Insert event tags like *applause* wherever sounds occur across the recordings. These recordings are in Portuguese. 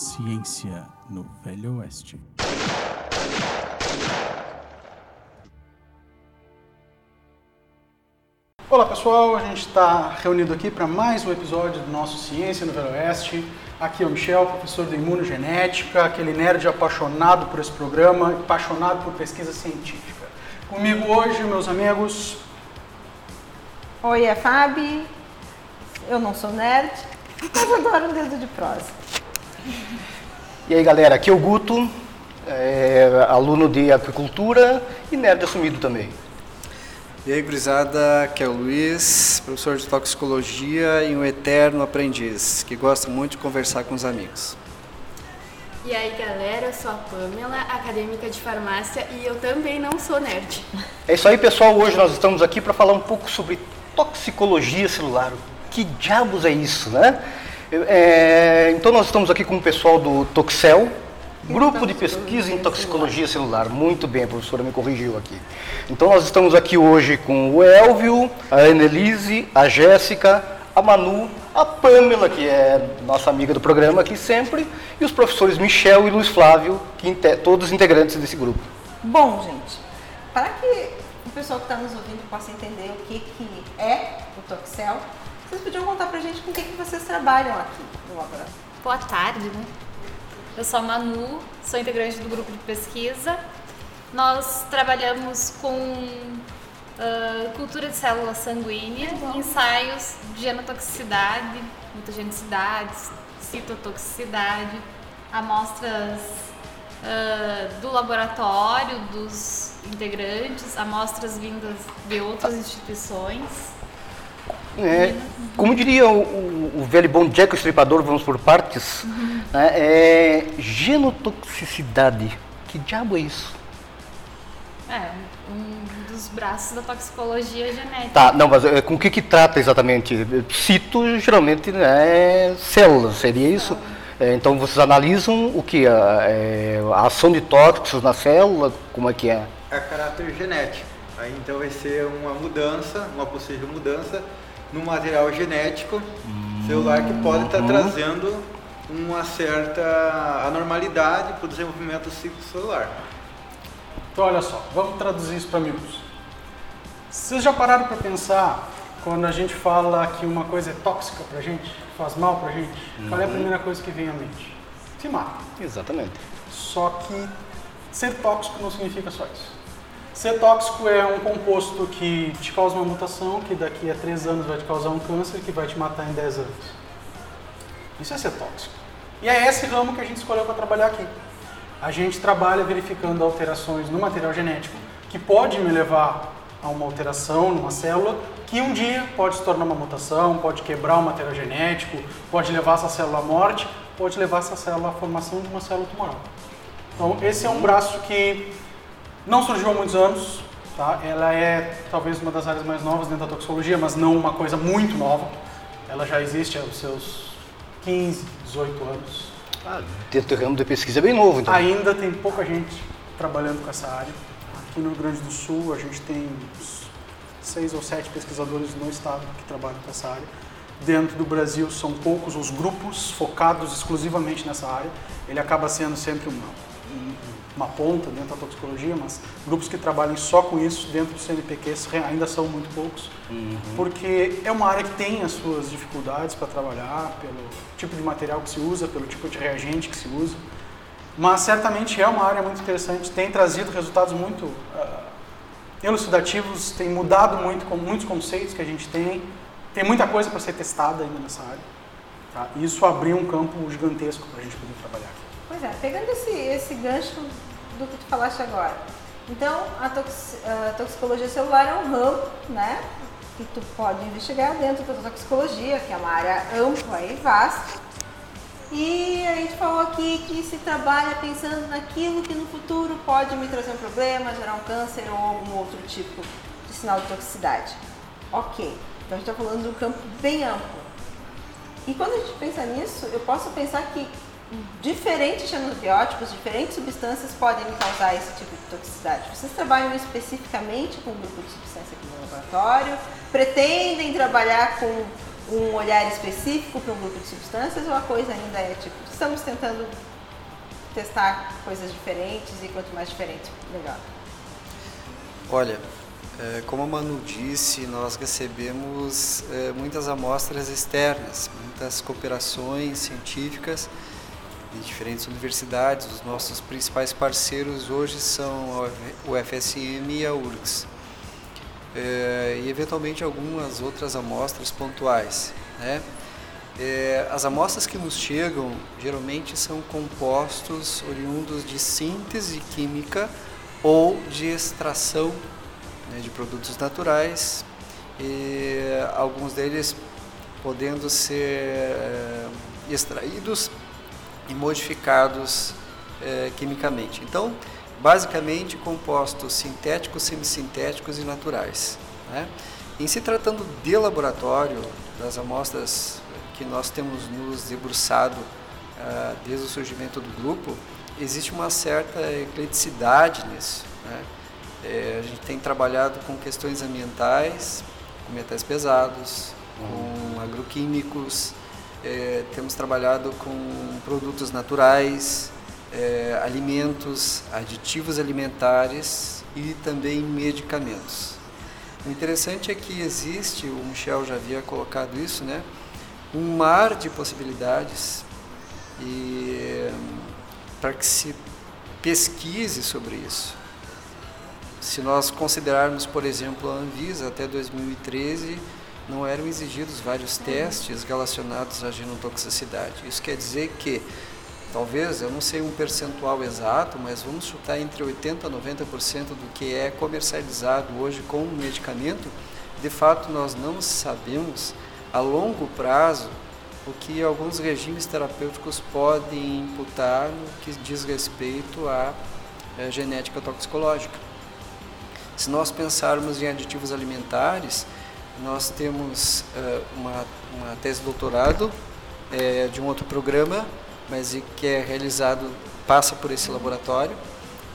Ciência no Velho Oeste. Olá pessoal, a gente está reunido aqui para mais um episódio do nosso Ciência no Velho Oeste. Aqui é o Michel, professor de imunogenética, aquele nerd apaixonado por esse programa, apaixonado por pesquisa científica. Comigo hoje, meus amigos. Oi, é Fabi. Eu não sou nerd, mas adoro um dedo de prosa. E aí galera, aqui é o Guto, é, aluno de aquicultura e nerd assumido também. E aí, gurizada, aqui é o Luiz, professor de toxicologia e um eterno aprendiz, que gosta muito de conversar com os amigos. E aí, galera, eu sou a Pamela, acadêmica de farmácia, e eu também não sou nerd. É isso aí, pessoal. Hoje nós estamos aqui para falar um pouco sobre toxicologia celular. Que diabos é isso, né? É, então nós estamos aqui com o pessoal do Toxel, Grupo de Pesquisa em Toxicologia Celular. Muito bem, a professora me corrigiu aqui. Então nós estamos aqui hoje com o Elvio, a Annelise, a Jéssica, a Manu, a Pamela, que é nossa amiga do programa aqui sempre, e os professores Michel e Luiz Flávio, que todos integrantes desse grupo. Bom, gente, para que o pessoal que está nos ouvindo possa entender o que, que é o Toxel, vocês podiam contar pra gente com o que, que vocês trabalham aqui no laboratório. Boa tarde, né? Eu sou a Manu, sou integrante do grupo de pesquisa. Nós trabalhamos com uh, cultura de célula sanguínea, ensaios de genotoxicidade, mutagenicidade, citotoxicidade, amostras uh, do laboratório, dos integrantes, amostras vindas de outras instituições. É, como diria o, o, o, velho bom Jack o Estripador, vamos por partes, uhum. né, é genotoxicidade. Que diabo é isso? É, um dos braços da toxicologia genética. Tá, não, mas é, com o que que trata exatamente? Cito geralmente né, células, seria isso? É, então vocês analisam o que? A, é, a ação de tóxicos na célula, como é que é? É caráter genético. Aí então vai ser uma mudança, uma possível mudança no material genético celular que pode estar tá trazendo uma certa anormalidade para o desenvolvimento do ciclo celular. Então, olha só, vamos traduzir isso para amigos. Vocês já pararam para pensar quando a gente fala que uma coisa é tóxica para a gente, faz mal para a gente? Uhum. Qual é a uhum. primeira coisa que vem à mente? Se mata. Exatamente. Só que ser tóxico não significa só isso. Ser tóxico é um composto que te causa uma mutação, que daqui a 3 anos vai te causar um câncer, que vai te matar em 10 anos. Isso é ser tóxico. E é esse ramo que a gente escolheu para trabalhar aqui. A gente trabalha verificando alterações no material genético, que pode me levar a uma alteração numa célula, que um dia pode se tornar uma mutação, pode quebrar o material genético, pode levar essa célula à morte, pode levar essa célula à formação de uma célula tumoral. Então, esse é um braço que não surgiu há muitos anos, tá? ela é talvez uma das áreas mais novas dentro da toxicologia, mas não uma coisa muito nova. Ela já existe há os seus 15, 18 anos. Ah, dentro do ramo de pesquisa é bem novo, então. Ainda tem pouca gente trabalhando com essa área. Aqui no Rio Grande do Sul, a gente tem seis ou sete pesquisadores no estado que trabalham com essa área. Dentro do Brasil, são poucos os grupos focados exclusivamente nessa área. Ele acaba sendo sempre uma, uma ponta dentro da toxicologia, mas grupos que trabalhem só com isso dentro do CNPq ainda são muito poucos, uhum. porque é uma área que tem as suas dificuldades para trabalhar, pelo tipo de material que se usa, pelo tipo de reagente que se usa, mas certamente é uma área muito interessante, tem trazido resultados muito uh, elucidativos, tem mudado muito com muitos conceitos que a gente tem, tem muita coisa para ser testada ainda nessa área. Tá? Isso abriu um campo gigantesco para a gente poder trabalhar. Pois é, pegando esse, esse gancho do que tu falaste agora. Então, a, tox, a toxicologia celular é um ramo, né? Que tu pode investigar dentro da toxicologia, que é uma área ampla e vasta. E a gente falou aqui que se trabalha pensando naquilo que no futuro pode me trazer um problema, gerar um câncer ou algum outro tipo de sinal de toxicidade. Ok, então a gente está falando de um campo bem amplo. E quando a gente pensa nisso, eu posso pensar que diferentes xenobióticos, diferentes substâncias podem causar esse tipo de toxicidade. Vocês trabalham especificamente com um grupo de substância aqui no laboratório? Pretendem trabalhar com um olhar específico para um grupo de substâncias ou a coisa ainda é tipo, estamos tentando testar coisas diferentes e quanto mais diferente, melhor? Olha, é, como a Manu disse, nós recebemos é, muitas amostras externas, muitas cooperações científicas de diferentes universidades. Os nossos principais parceiros hoje são o FSM e a URGS. É, e eventualmente algumas outras amostras pontuais. Né? É, as amostras que nos chegam geralmente são compostos oriundos de síntese química ou de extração né, de produtos naturais, e alguns deles podendo ser é, extraídos e modificados é, quimicamente. Então, basicamente compostos sintéticos, semissintéticos e naturais. Né? Em se tratando de laboratório, das amostras que nós temos nos debruçado uh, desde o surgimento do grupo, existe uma certa ecleticidade nisso. Né? É, a gente tem trabalhado com questões ambientais, com metais pesados, uhum. com agroquímicos, é, temos trabalhado com produtos naturais, é, alimentos, aditivos alimentares e também medicamentos. O interessante é que existe, o Michel já havia colocado isso, né, um mar de possibilidades e para que se pesquise sobre isso. Se nós considerarmos, por exemplo, a Anvisa até 2013, não eram exigidos vários testes relacionados à genotoxicidade. Isso quer dizer que talvez, eu não sei um percentual exato, mas vamos chutar entre 80% a 90% do que é comercializado hoje com medicamento, de fato nós não sabemos a longo prazo o que alguns regimes terapêuticos podem imputar no que diz respeito à é, genética toxicológica. Se nós pensarmos em aditivos alimentares, nós temos uh, uma, uma tese de doutorado é, de um outro programa, mas que é realizado, passa por esse laboratório,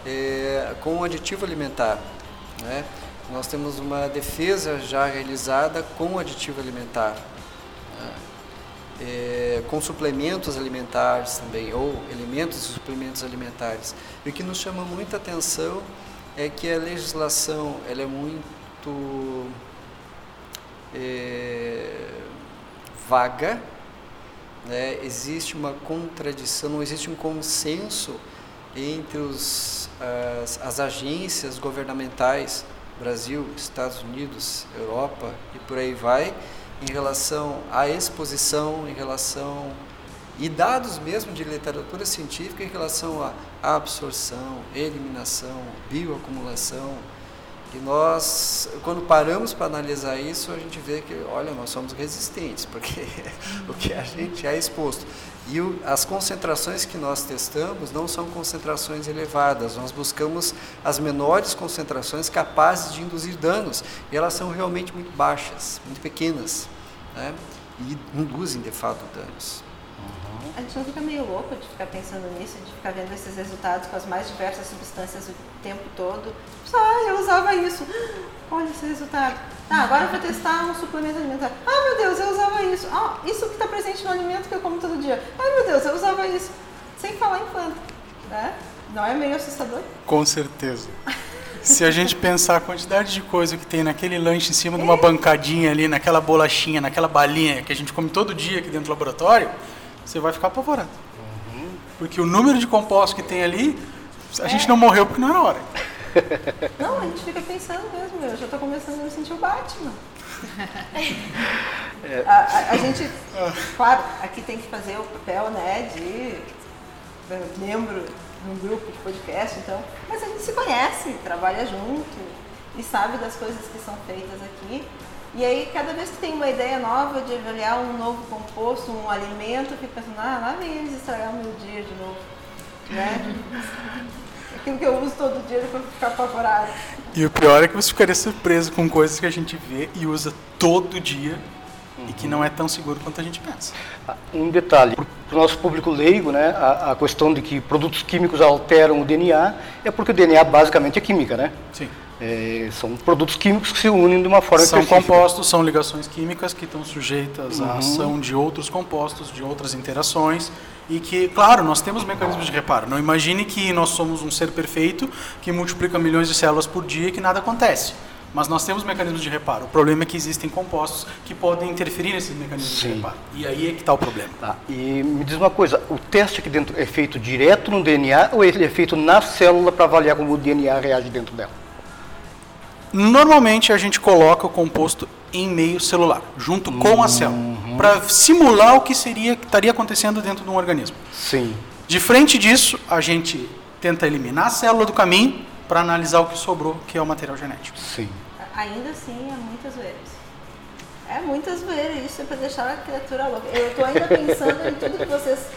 é, com um aditivo alimentar. Né? Nós temos uma defesa já realizada com aditivo alimentar. Né? É, com suplementos alimentares também, ou elementos e suplementos alimentares. E o que nos chama muita atenção é que a legislação ela é muito é, vaga, né? existe uma contradição, não existe um consenso entre os, as, as agências governamentais, Brasil, Estados Unidos, Europa e por aí vai, em relação à exposição, em relação e dados mesmo de literatura científica em relação à absorção, eliminação, bioacumulação, e nós, quando paramos para analisar isso, a gente vê que, olha, nós somos resistentes, porque *laughs* o que a gente é exposto. E o, as concentrações que nós testamos não são concentrações elevadas, nós buscamos as menores concentrações capazes de induzir danos, e elas são realmente muito baixas, muito pequenas, né? e induzem de fato danos. A gente não fica meio louco de ficar pensando nisso, de ficar vendo esses resultados com as mais diversas substâncias o tempo todo. Ah, eu usava isso. *gasps* Olha esse resultado. Ah, agora eu vou testar um suplemento alimentar. Ah, meu Deus, eu usava isso. Ah, isso que está presente no alimento que eu como todo dia. Ah, meu Deus, eu usava isso. Sem falar em quanto. Né? Não é meio assustador? Com certeza. Se a gente pensar a quantidade de coisa que tem naquele lanche em cima de uma bancadinha ali, naquela bolachinha, naquela balinha que a gente come todo dia aqui dentro do laboratório, você vai ficar apavorado. Uhum. Porque o número de compostos que tem ali, a é. gente não morreu porque não era hora. *laughs* Não, a gente fica pensando mesmo, eu já estou começando a me sentir o Batman. *laughs* É. A, a, a, gente, claro, aqui tem que fazer o papel né, de membro de um grupo de podcast, então, mas a gente se conhece, trabalha junto e sabe das coisas que são feitas aqui. E aí, cada vez que tem uma ideia nova de avaliar um novo composto, um alimento, eu fico pensando, ah, lá vem eles estragar o meu dia de novo. Né? *laughs* Aquilo que eu uso todo dia depois ficar apavorado. E o pior é que você ficaria surpreso com coisas que a gente vê e usa todo dia e que não é tão seguro quanto a gente pensa. Ah, um detalhe, para o nosso público leigo, né, a, a, questão de que produtos químicos alteram o DNA é porque o DNA basicamente é química, né? Sim. É, são produtos químicos que se unem de uma forma São específica. compostos, são ligações químicas que estão sujeitas Uhum. à ação de outros compostos, de outras interações e que, claro, nós temos mecanismos de reparo. Não imagine que nós somos um ser perfeito que multiplica milhões de células por dia e que nada acontece. Mas nós temos mecanismos de reparo. O problema é que existem compostos que podem interferir nesses mecanismos Sim. de reparo. E aí é que está o problema. Tá, e me diz uma coisa, o teste aqui dentro é feito direto no DNA ou ele é feito na célula para avaliar como o DNA reage dentro dela? Normalmente a gente coloca o composto em meio celular, junto com a célula, para simular o que seria que estaria acontecendo dentro de um organismo. Sim. De frente disso, a gente tenta eliminar a célula do caminho para analisar o que sobrou, que é o material genético. Sim. Ainda assim, é muitas zoeiras. É muitas zoeiras, isso é para deixar a criatura louca. Eu estou ainda pensando em tudo que vocês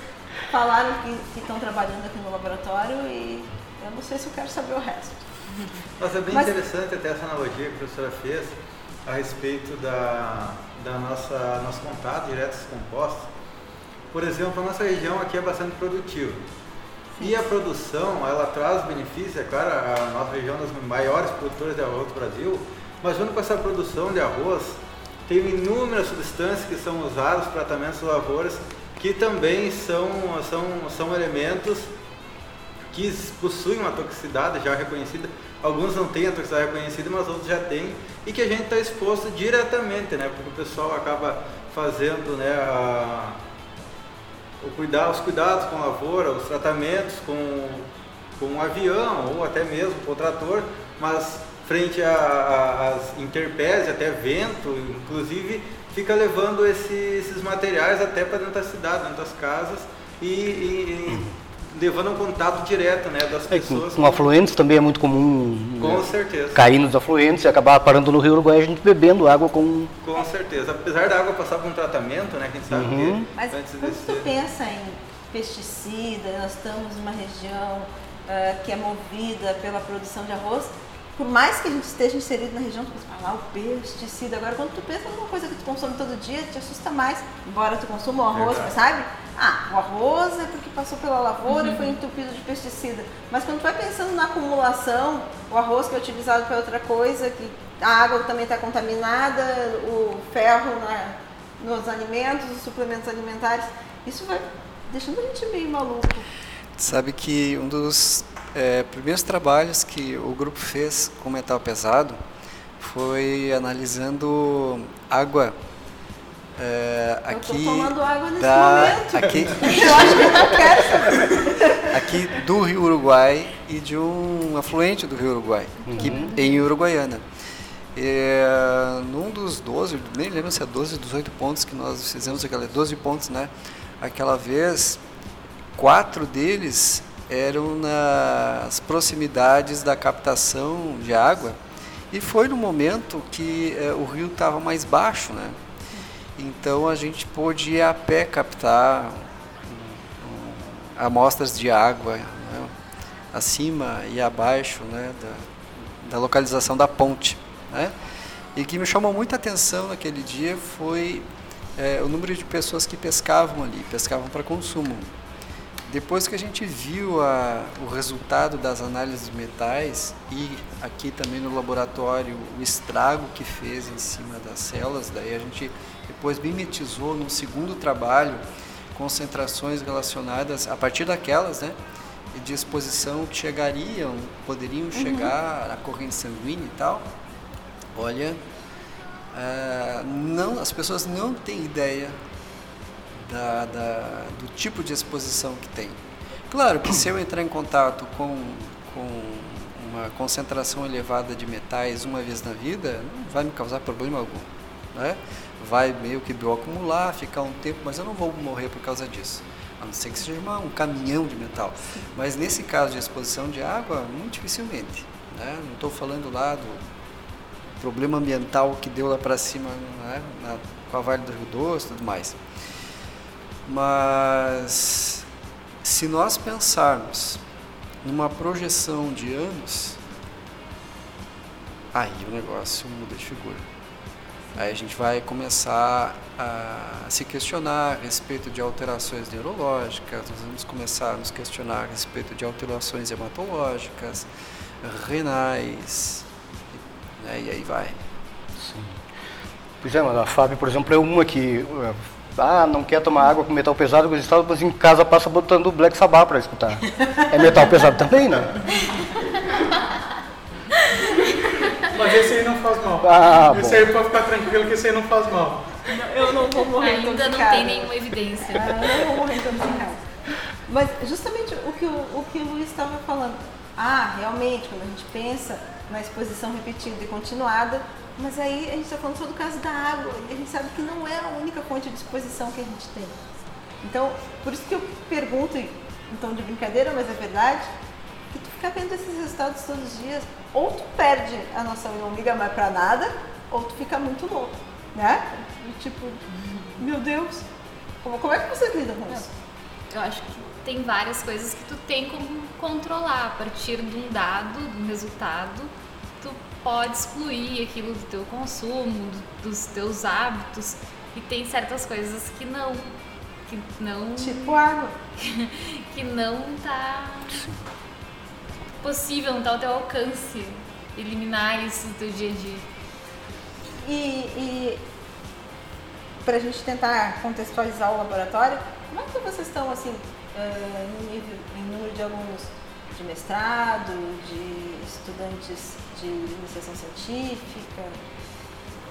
falaram que que estão trabalhando aqui no laboratório e eu não sei se eu quero saber o resto. Mas é bem Mas- interessante até essa analogia que a professora fez a respeito da, da nossa nosso contato direto com os compostos. Por exemplo, a nossa região aqui é bastante produtiva. E a produção, ela traz benefícios, é claro, a nossa região é uma das maiores produtoras de arroz do Brasil, mas junto com essa produção de arroz, tem inúmeras substâncias que são usadas para tratamentos de lavouras, que também são, são, são elementos que possuem uma toxicidade já reconhecida. Alguns não têm a toxicidade reconhecida, mas outros já têm. E que a gente está exposto diretamente, né? Porque o pessoal acaba fazendo né, a, o cuidar, os cuidados com a lavoura, os tratamentos com, com o avião ou até mesmo com o trator, mas frente às intempéries, até vento, inclusive fica levando esse- esses materiais até para dentro da cidade, dentro das casas e, e- e levando um contato direto né, das É, com, pessoas. com afluentes também é muito comum Com né, certeza. cair nos afluentes e acabar parando no Rio Uruguai a gente bebendo água com... Com certeza. Apesar da água passar por um tratamento, né? Que a gente sabe Uhum. que Mas antes quando tu pensa em pesticida, nós estamos numa região ah, que é movida pela produção de arroz, por mais que a gente esteja inserido na região, tu pensa, ah, lá o pesticida. Agora, quando tu pensa numa coisa que tu consome todo dia, te assusta mais, embora tu consuma o arroz, Verdade. sabe? Ah, o arroz é porque passou pela lavoura e foi entupido de pesticida. Mas quando tu vai pensando na acumulação, o arroz que é utilizado para outra coisa, que a água também está contaminada, o ferro na- nos alimentos, os suplementos alimentares, isso vai deixando a gente meio maluco. Sabe que um dos eh, primeiros trabalhos que o grupo fez com metal pesado foi analisando água eh, Eu tô aqui tomando água nesse da momento. aqui *laughs* Eu acho que eu não quero saber. aqui do Rio Uruguai e de um afluente do Rio Uruguai, que, em Uruguaiana. É, num dos 12, nem lembro se é 12, 18 pontos que nós fizemos, aquela 12 pontos, né? Aquela vez, quatro deles eram nas proximidades da captação de água e foi no momento que eh, o rio estava mais baixo, né? Então a gente pôde ir a pé captar amostras de água né, acima e abaixo né, da, da localização da ponte. Né? E que me chamou muita atenção naquele dia foi eh, o número de pessoas que pescavam ali, pescavam para consumo. Depois que a gente viu a, o resultado das análises de metais e aqui também no laboratório o estrago que fez em cima das células, daí a gente depois mimetizou num segundo trabalho concentrações relacionadas a partir daquelas, né, e de exposição que chegariam, poderiam chegar à corrente sanguínea e tal. Olha, ah, não, as pessoas não têm ideia da, da- do tipo de exposição que tem. Claro que se eu entrar em contato com, com uma concentração elevada de metais uma vez na vida, não vai me causar problema algum. Né? Vai meio que bioacumular, ficar um tempo, mas eu não vou morrer por causa disso. A não ser que seja uma- um caminhão de metal. Mas nesse caso de exposição de água, muito dificilmente. Né? Não estou falando lá do problema ambiental que deu lá para cima né? na, com a Vale do Rio Doce e tudo mais. Mas se nós pensarmos numa projeção de anos, aí o negócio muda de figura. Aí a gente vai começar a se questionar a respeito de alterações neurológicas, nós vamos começar a nos questionar a respeito de alterações hematológicas, renais, né? E aí vai. Pois é, a Fábio, por exemplo, é uma que eh, ah, não quer tomar água com metal pesado, mas em casa passa botando Black Sabbath para escutar. É metal pesado também, né? Mas esse aí não faz mal. Ah, esse bom. aí pode ficar tranquilo que esse aí não faz mal. Eu não vou morrer Ainda não tem nenhuma evidência. Ah, eu não vou morrer intoxicada. Mas justamente o que o, o, que o Luiz estava falando. Ah, realmente, quando a gente pensa na exposição repetida e continuada, mas aí a gente está falando só do caso da água, e a gente sabe que não é a única fonte de exposição que a gente tem. Então, por isso que eu pergunto, tom de brincadeira, mas é verdade, ficar vendo esses resultados todos os dias, ou tu perde a noção e não liga mais pra nada, ou tu fica muito louco, né? E, Tipo, meu Deus, como, como é que você lida com isso? Eu acho que tem várias coisas que tu tem como controlar a partir de um dado, de um resultado. Tu pode excluir aquilo do teu consumo, do- dos teus hábitos. E tem certas coisas que não. Que não. Tipo água. *laughs* que não tá possível, não tá ao teu alcance eliminar isso do teu dia a dia. E, e para a gente tentar contextualizar o laboratório, como é que vocês estão assim, eh, no nível, em número de alunos de mestrado, de estudantes de iniciação científica?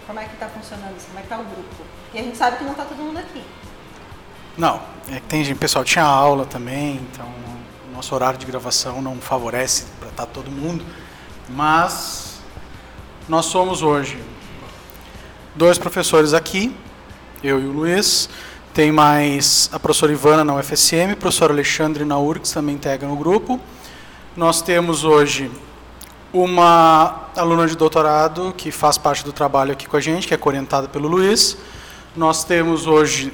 Como é que está funcionando isso? Como é que está o grupo? E a gente sabe que não está todo mundo aqui. Não, é que tem gente, pessoal tinha aula também, então nosso horário de gravação não favorece para estar todo mundo, mas nós somos hoje dois professores aqui, eu e o Luiz, tem mais a professora Ivana na UFSM, professor Alexandre na URGS também integra no grupo. Nós temos hoje uma aluna de doutorado que faz parte do trabalho aqui com a gente, que é orientada pelo Luiz. Nós temos hoje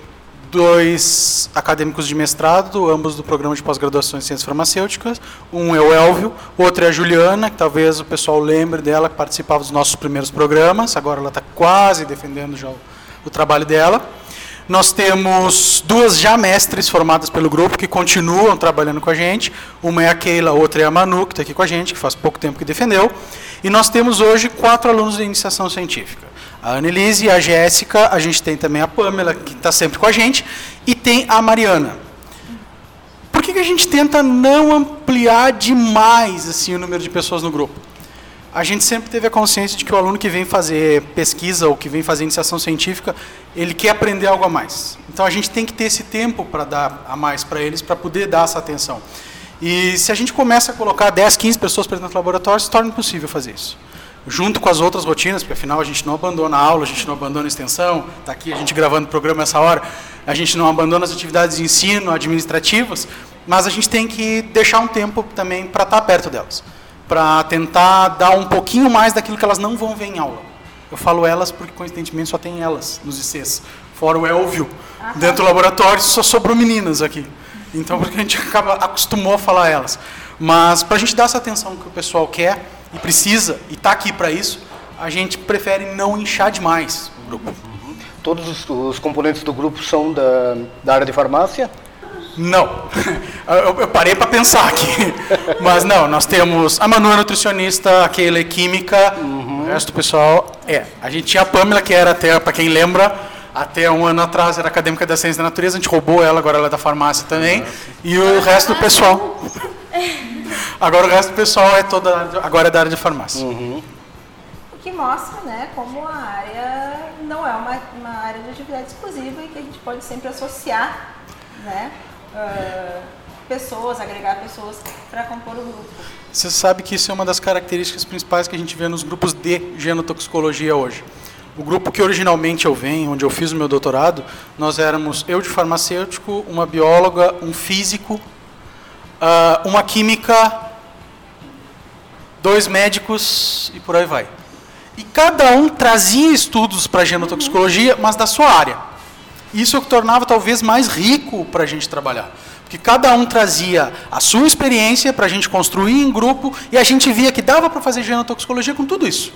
dois acadêmicos de mestrado, ambos do programa de pós-graduação em ciências farmacêuticas. Um é o Elvio, outro é a Juliana, que talvez o pessoal lembre dela, que participava dos nossos primeiros programas. Agora ela está quase defendendo já o, o trabalho dela. Nós temos duas já mestres formadas pelo grupo que continuam trabalhando com a gente. Uma é a Keila, outra é a Manu, que está aqui com a gente, que faz pouco tempo que defendeu. E nós temos hoje quatro alunos de iniciação científica. A Annelise, a Jéssica, a gente tem também a Pamela, que está sempre com a gente, e tem a Mariana. Por que, que a gente tenta não ampliar demais assim, o número de pessoas no grupo? A gente sempre teve a consciência de que o aluno que vem fazer pesquisa ou que vem fazer iniciação científica, ele quer aprender algo a mais. Então a gente tem que ter esse tempo para dar a mais para eles, para poder dar essa atenção. E se a gente começa a colocar 10, 15 pessoas para dentro do laboratório, se torna impossível fazer isso. Junto com as outras rotinas, porque afinal a gente não abandona a aula, a gente não abandona a extensão, está aqui a gente gravando o programa essa hora, a gente não abandona as atividades de ensino administrativas, mas a gente tem que deixar um tempo também para estar perto delas para tentar dar um pouquinho mais daquilo que elas não vão ver em aula. Eu falo elas porque, coincidentemente, só tem elas nos ICs. Fora o Elvio, dentro do laboratório, só sobrou meninas aqui. Então, porque a gente acaba, acostumou a falar elas. Mas, para a gente dar essa atenção que o pessoal quer e precisa, e está aqui para isso, a gente prefere não inchar demais o grupo. Todos os, os componentes do grupo são da, da área de farmácia? Não. *laughs* Eu, eu parei para pensar aqui. *laughs* Mas não, nós temos a Manu é nutricionista, a Keila é química, o resto do pessoal é. A gente tinha a Pamela, que era até, para quem lembra, até um ano atrás era acadêmica da ciência da natureza, a gente roubou ela, agora ela é da farmácia também. E o resto do pessoal. *laughs* Agora o resto do pessoal é toda, agora é da área de farmácia. O que mostra né, como a área não é uma, uma área de atividade exclusiva e que a gente pode sempre associar né, ah, pessoas, agregar pessoas para compor o grupo. Você sabe que isso é uma das características principais que a gente vê nos grupos de genotoxicologia hoje. O grupo que originalmente eu venho, onde eu fiz o meu doutorado, nós éramos eu de farmacêutico, uma bióloga, um físico, ah, uma química, dois médicos e por aí vai. E cada um trazia estudos para genotoxicologia, mas da sua área. Isso é o que tornava talvez mais rico para a gente trabalhar. Porque cada um trazia a sua experiência para a gente construir em grupo e a gente via que dava para fazer genotoxicologia com tudo isso.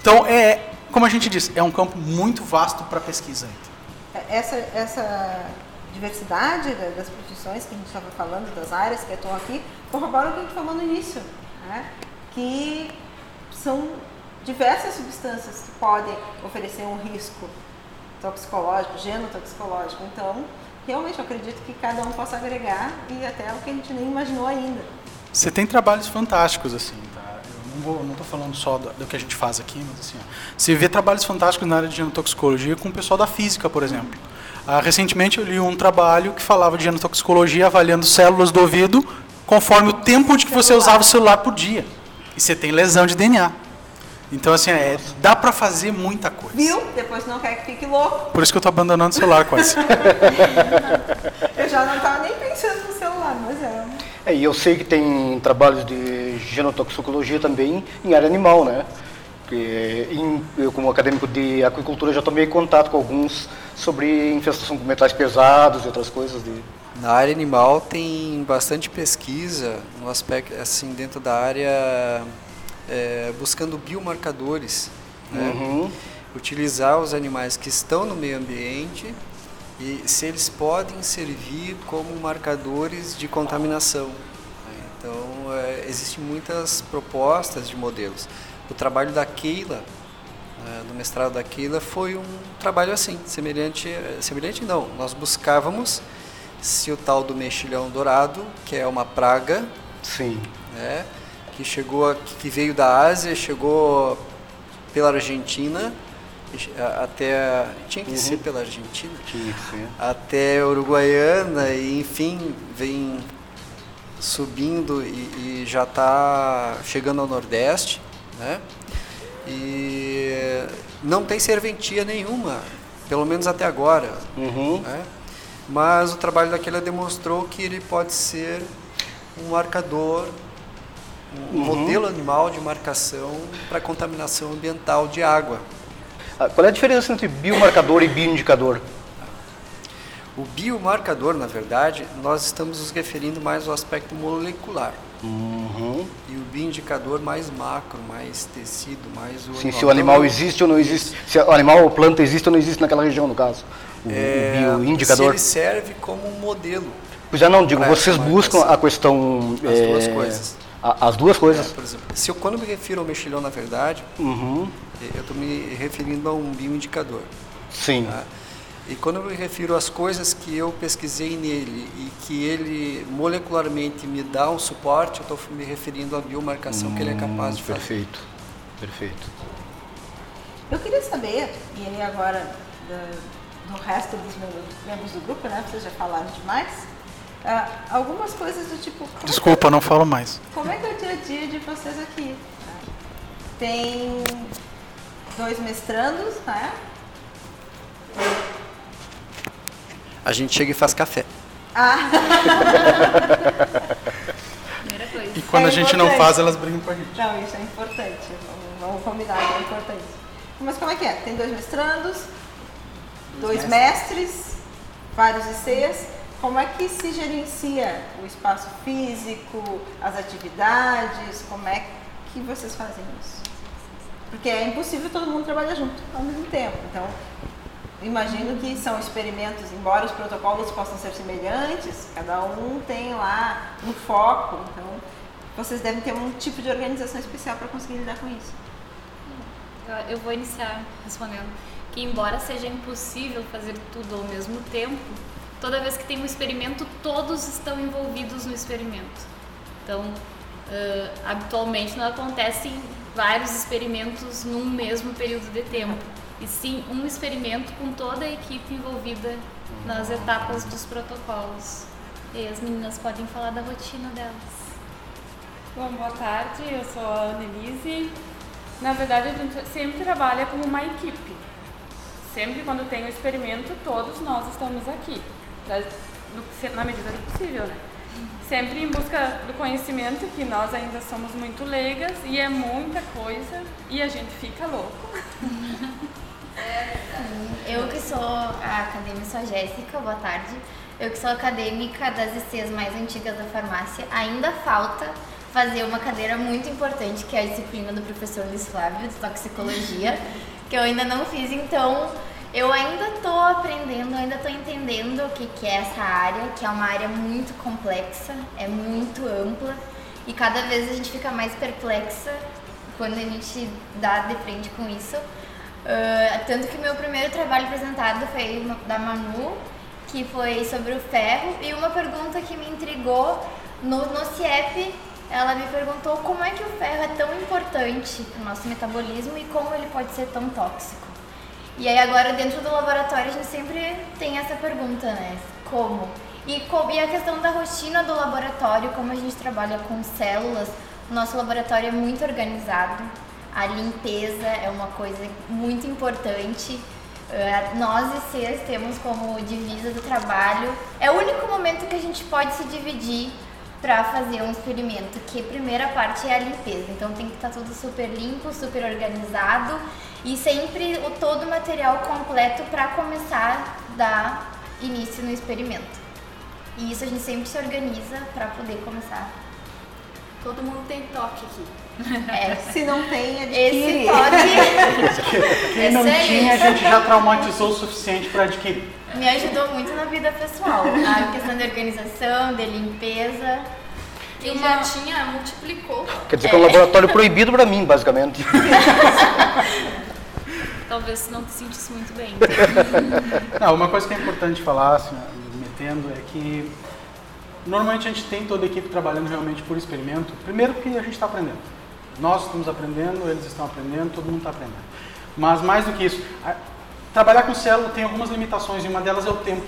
Então, é, como a gente disse, é um campo muito vasto para pesquisa. Essa, essa diversidade da- das profissões que a gente estava falando, das áreas que estão aqui, corrobora o que a gente falou no início, né? que são diversas substâncias que podem oferecer um risco toxicológico, genotoxicológico. Então, realmente eu acredito que cada um possa agregar e até o que a gente nem imaginou ainda. Você tem trabalhos fantásticos, assim, tá? Eu não, tô falando só do, do que a gente faz aqui, mas assim, você vê trabalhos fantásticos na área de genotoxicologia com o pessoal da física, por exemplo. Ah, recentemente eu li um trabalho que falava de genotoxicologia avaliando células do ouvido conforme o tempo de que você usava o celular por dia. E você tem lesão de DNA. Então, assim, é, dá para fazer muita coisa. Viu? Depois não quer que fique louco. Por isso que eu tô abandonando o celular quase. *laughs* Eu já não estava nem pensando no celular, mas é. É, e eu sei que tem trabalhos de genotoxicologia também em área animal, né? Que, em- eu, como acadêmico de aquicultura, já tomei contato com alguns sobre infestação com metais pesados e outras coisas. De... Na área animal tem bastante pesquisa no aspecto assim dentro da área é, buscando biomarcadores, né? Uhum. utilizar os animais que estão no meio ambiente e se eles podem servir como marcadores de contaminação. né? Então é, existem muitas propostas de modelos. O trabalho da Keila né, do mestrado da Keila foi um trabalho assim, semelhante, semelhante não, nós buscávamos se o tal do mexilhão dourado, que é uma praga, Sim. né, que chegou, que veio da Ásia, chegou pela Argentina, até tinha que ser pela Argentina, Tinha que ser. até Uruguaiana e enfim vem subindo e, e já está chegando ao Nordeste, né? E não tem serventia nenhuma, pelo menos até agora. Uhum. né? Mas o trabalho daquele demonstrou que ele pode ser um marcador, um Uhum. modelo animal de marcação para contaminação ambiental de água. Ah, Qual é a diferença entre biomarcador e bioindicador? O biomarcador, na verdade, nós estamos nos referindo mais ao aspecto molecular. Uhum. E o bioindicador mais macro, mais tecido, mais o Sim, se o animal existe ou não existe, se o animal ou planta existe ou não existe naquela região, no caso. O, é, o Se bioindicador. ele serve como um modelo. Pois é, não, digo, vocês buscam a questão... As é, duas coisas. a- as duas É, coisas? por exemplo, se eu, quando me refiro ao mexilhão, na verdade, Uhum. eu estou me referindo a um bioindicador. Sim. Tá? E quando eu me refiro às coisas que eu pesquisei nele e que ele molecularmente me dá um suporte, eu estou me referindo à biomarcação que ele é capaz de Hum, fazer. Perfeito. Perfeito. Eu queria saber, e aí agora da- do resto dos membros, do grupo, né? Vocês já falaram demais. ah, algumas coisas do tipo. Desculpa, não falo mais. Como é que é o dia a dia de vocês aqui? Tem dois mestrandos, né? A gente chega e faz café. Ah, *laughs* Primeira coisa. E quando É a gente não importante. faz, elas brigam com a gente. não, isso é importante. Vamos combinar, é importante. Mas como é que é? Tem dois mestrandos, dois mestres, vários ICs. Como é que se gerencia o espaço físico, as atividades? Como é que vocês fazem isso? Porque é impossível todo mundo trabalhar junto ao mesmo tempo. Então, imagino que são experimentos, embora os protocolos possam ser semelhantes, cada um tem lá um foco. Então, vocês devem ter um tipo de organização especial para conseguir lidar com isso. Eu, vou iniciar respondendo que, embora seja impossível fazer tudo ao mesmo tempo, toda vez que tem um experimento, todos estão envolvidos no experimento. Então, ãh, habitualmente não acontecem vários experimentos num mesmo período de tempo, e sim um experimento com toda a equipe envolvida nas etapas dos protocolos. E as meninas podem falar da rotina delas. Bom, boa tarde, eu sou a Annelise. Na verdade, a gente sempre trabalha como uma equipe. Sempre quando tem um experimento, todos nós estamos aqui, na medida do possível, né? Sempre em busca do conhecimento, que nós ainda somos muito leigas e é muita coisa e a gente fica louco. *laughs* Eu que sou a acadêmica, sou a Jéssica, boa tarde. Eu que sou acadêmica das ICs mais antigas da farmácia, ainda falta fazer uma cadeira muito importante, que é a disciplina do professor Luiz Flávio, de toxicologia, *laughs* que eu ainda não fiz, então eu ainda estou aprendendo, ainda estou entendendo o que, que é essa área, que é uma área muito complexa, é muito ampla, e cada vez a gente fica mais perplexa quando a gente dá de frente com isso. Ah, tanto que meu primeiro trabalho apresentado foi da Manu, que foi sobre o ferro, e uma pergunta que me intrigou no, no CIEP, ela me perguntou como é que o ferro é tão importante para o nosso metabolismo e como ele pode ser tão tóxico. E aí agora dentro do laboratório a gente sempre tem essa pergunta, né? Como? E, e a questão da rotina do laboratório, como a gente trabalha com células, o nosso laboratório é muito organizado, a limpeza é uma coisa muito importante. Eh, Nós ICs temos como divisa do trabalho, é o único momento que a gente pode se dividir para fazer um experimento, que a primeira parte é a limpeza. Então tem que estar tudo super limpo, super organizado e sempre o todo o material completo para começar a dar início no experimento. E isso a gente sempre se organiza para poder começar. Todo mundo tem toque aqui. É, Se não tem, esse adquire. toque Quem não Excelente. tinha, a gente já traumatizou o suficiente para adquirir. me ajudou muito na vida pessoal. A questão de organização, de limpeza. Quem já tinha, multiplicou. Quer dizer que é um laboratório proibido para mim, basicamente. Talvez não te sentisse muito bem. *laughs* Não, uma coisa que é importante falar, assim, me metendo, é que normalmente a gente tem toda a equipe trabalhando realmente por experimento. Primeiro porque a gente está aprendendo. Nós estamos aprendendo, eles estão aprendendo, todo mundo está aprendendo. Mas mais do que isso, trabalhar com célula tem algumas limitações e uma delas é o tempo.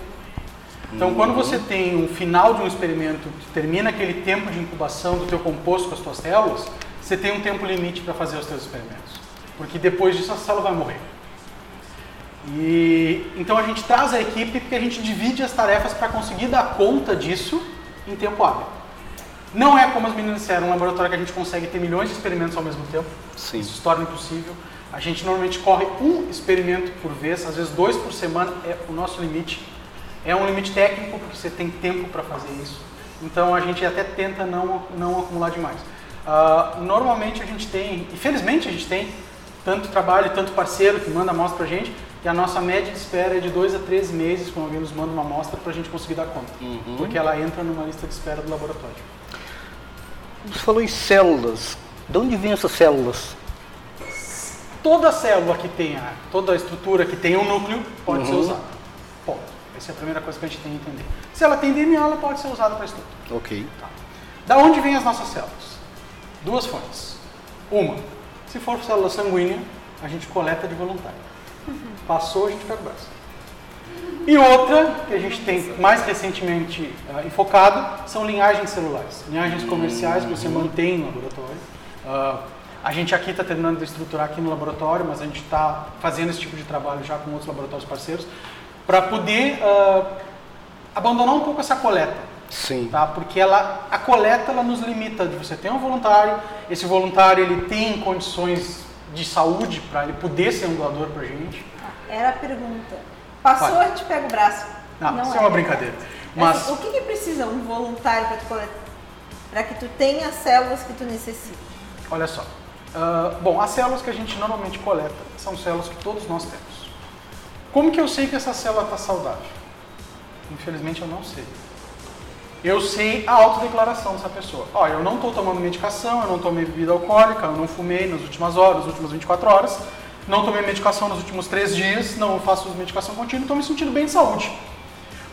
Então, quando você tem um final de um experimento, que termina aquele tempo de incubação do teu composto com as tuas células, você tem um tempo limite para fazer os teus experimentos. Porque depois disso a célula vai morrer. E então a gente traz a equipe porque a gente divide as tarefas para conseguir dar conta disso em tempo hábil. Não é como as meninas disseram, um laboratório que a gente consegue ter milhões de experimentos ao mesmo tempo. Sim. Isso se torna impossível. A gente normalmente corre um experimento por vez, às vezes dois por semana é o nosso limite. É um limite técnico porque você tem tempo para fazer isso. Então a gente até tenta não, não acumular demais. Ah, normalmente a gente tem, e felizmente a gente tem, tanto trabalho, tanto parceiro que manda amostra para a gente, e a nossa média de espera é de dois a três meses quando alguém nos manda uma amostra para a gente conseguir dar conta. Porque ela entra numa lista de espera do laboratório. Você falou em células. De onde vêm essas células? Toda célula que tenha, toda estrutura que tenha um núcleo pode ser usada. Ponto. Essa é a primeira coisa que a gente tem que entender. Se ela tem DNA, ela pode ser usada para estudo. Ok. Da onde vêm as nossas células? Duas fontes. Uma, se for célula sanguínea, a gente coleta de voluntário. Passou, a gente pega o braço. E outra, que a gente tem mais recentemente ah, enfocado, são linhagens celulares. Linhagens comerciais que você mantém no laboratório. Ah, a gente aqui está terminando de estruturar aqui no laboratório, mas a gente está fazendo esse tipo de trabalho já com outros laboratórios parceiros, para poder ah, abandonar um pouco essa coleta Sim. tá? Porque ela, a coleta ela nos limita você ter um voluntário, esse voluntário ele tem condições de saúde para ele poder ser um doador para gente. Era a pergunta. Passou, Olha. a gente pega o braço. Não, isso é uma brincadeira. Mas Assim, o que, que precisa um voluntário para tu coletar? Para que tu tenha as células que tu necessita. olha só, Ah, bom, as células que a gente normalmente coleta são células que todos nós temos. Como que eu sei que essa célula está saudável? Infelizmente eu não sei. Eu sei a autodeclaração dessa pessoa. Ó, eu não estou tomando medicação, eu não tomei bebida alcoólica, eu não fumei nas últimas horas, nas últimas 24 horas, não tomei medicação nos últimos três dias, não faço medicação contínua, estou me sentindo bem de saúde.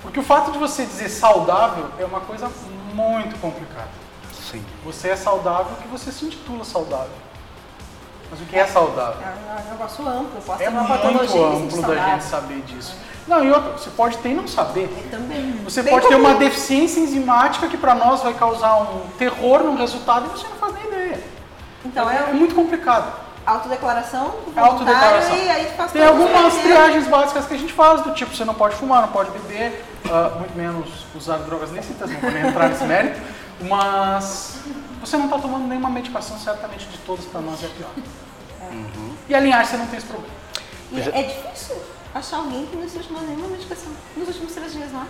Porque o fato de você dizer saudável é uma coisa muito complicada. Sim. Você é saudável porque você se intitula saudável. Mas o que é saudável? É um negócio amplo. Eu posso É ter uma muito patologia me sentir amplo da gente saber disso. Não, e outra, você pode ter e não saber. Eu também. Você pode ter uma comum. deficiência enzimática que para nós vai causar um terror no resultado e você não faz nem ideia. Então é, é muito complicado. Autodeclaração, É autodeclaração. E aí faz Tem algumas triagens básicas que a gente faz, do tipo, você não pode fumar, não pode beber, ah, muito menos usar drogas lícitas, não vou nem entrar nesse mérito, mas você não está tomando nenhuma medicação, certamente de todas para nós é pior. E a linhagem você não tem esse problema. E é difícil achar alguém que não esteja tomando nenhuma medicação nos últimos três dias, não é?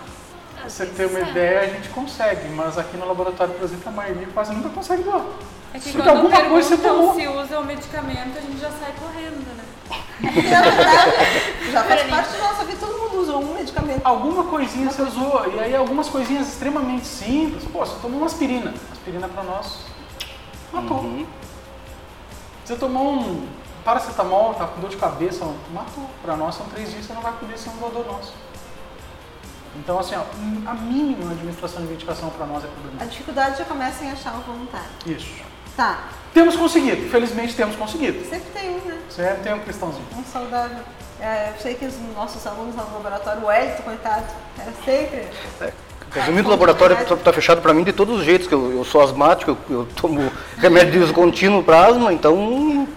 Você ter uma é. ideia, a gente consegue, mas aqui no laboratório, por exemplo, a maioria quase nunca consegue doar. É que quando alguma coisa você tomou. se usa o medicamento, a gente já sai correndo, né? Porque na verdade já faz parte da nossa vida, todo mundo usa um medicamento. Alguma coisinha você usou, e aí algumas coisinhas extremamente simples. Pô, você tomou uma aspirina. Aspirina para nós matou. Você tomou um paracetamol, tá com dor de cabeça, matou. Para nós são três dias, você não vai poder ser um doador nosso. Então, assim, ó, a mínima administração de medicação para nós é A problemática. dificuldade já começa em achar um voluntário. Isso. Tá, Temos conseguido, felizmente temos conseguido. sempre tem um, né? Certo? Tem um cristãozinho. Um saudável. É, eu sei que os nossos alunos lá no laboratório, o Elton, coitado, era sempre. Resumindo, o laboratório está fechado para mim de todos os jeitos, que eu, eu sou asmático, eu, eu tomo *laughs* remédio de uso contínuo para asma, então...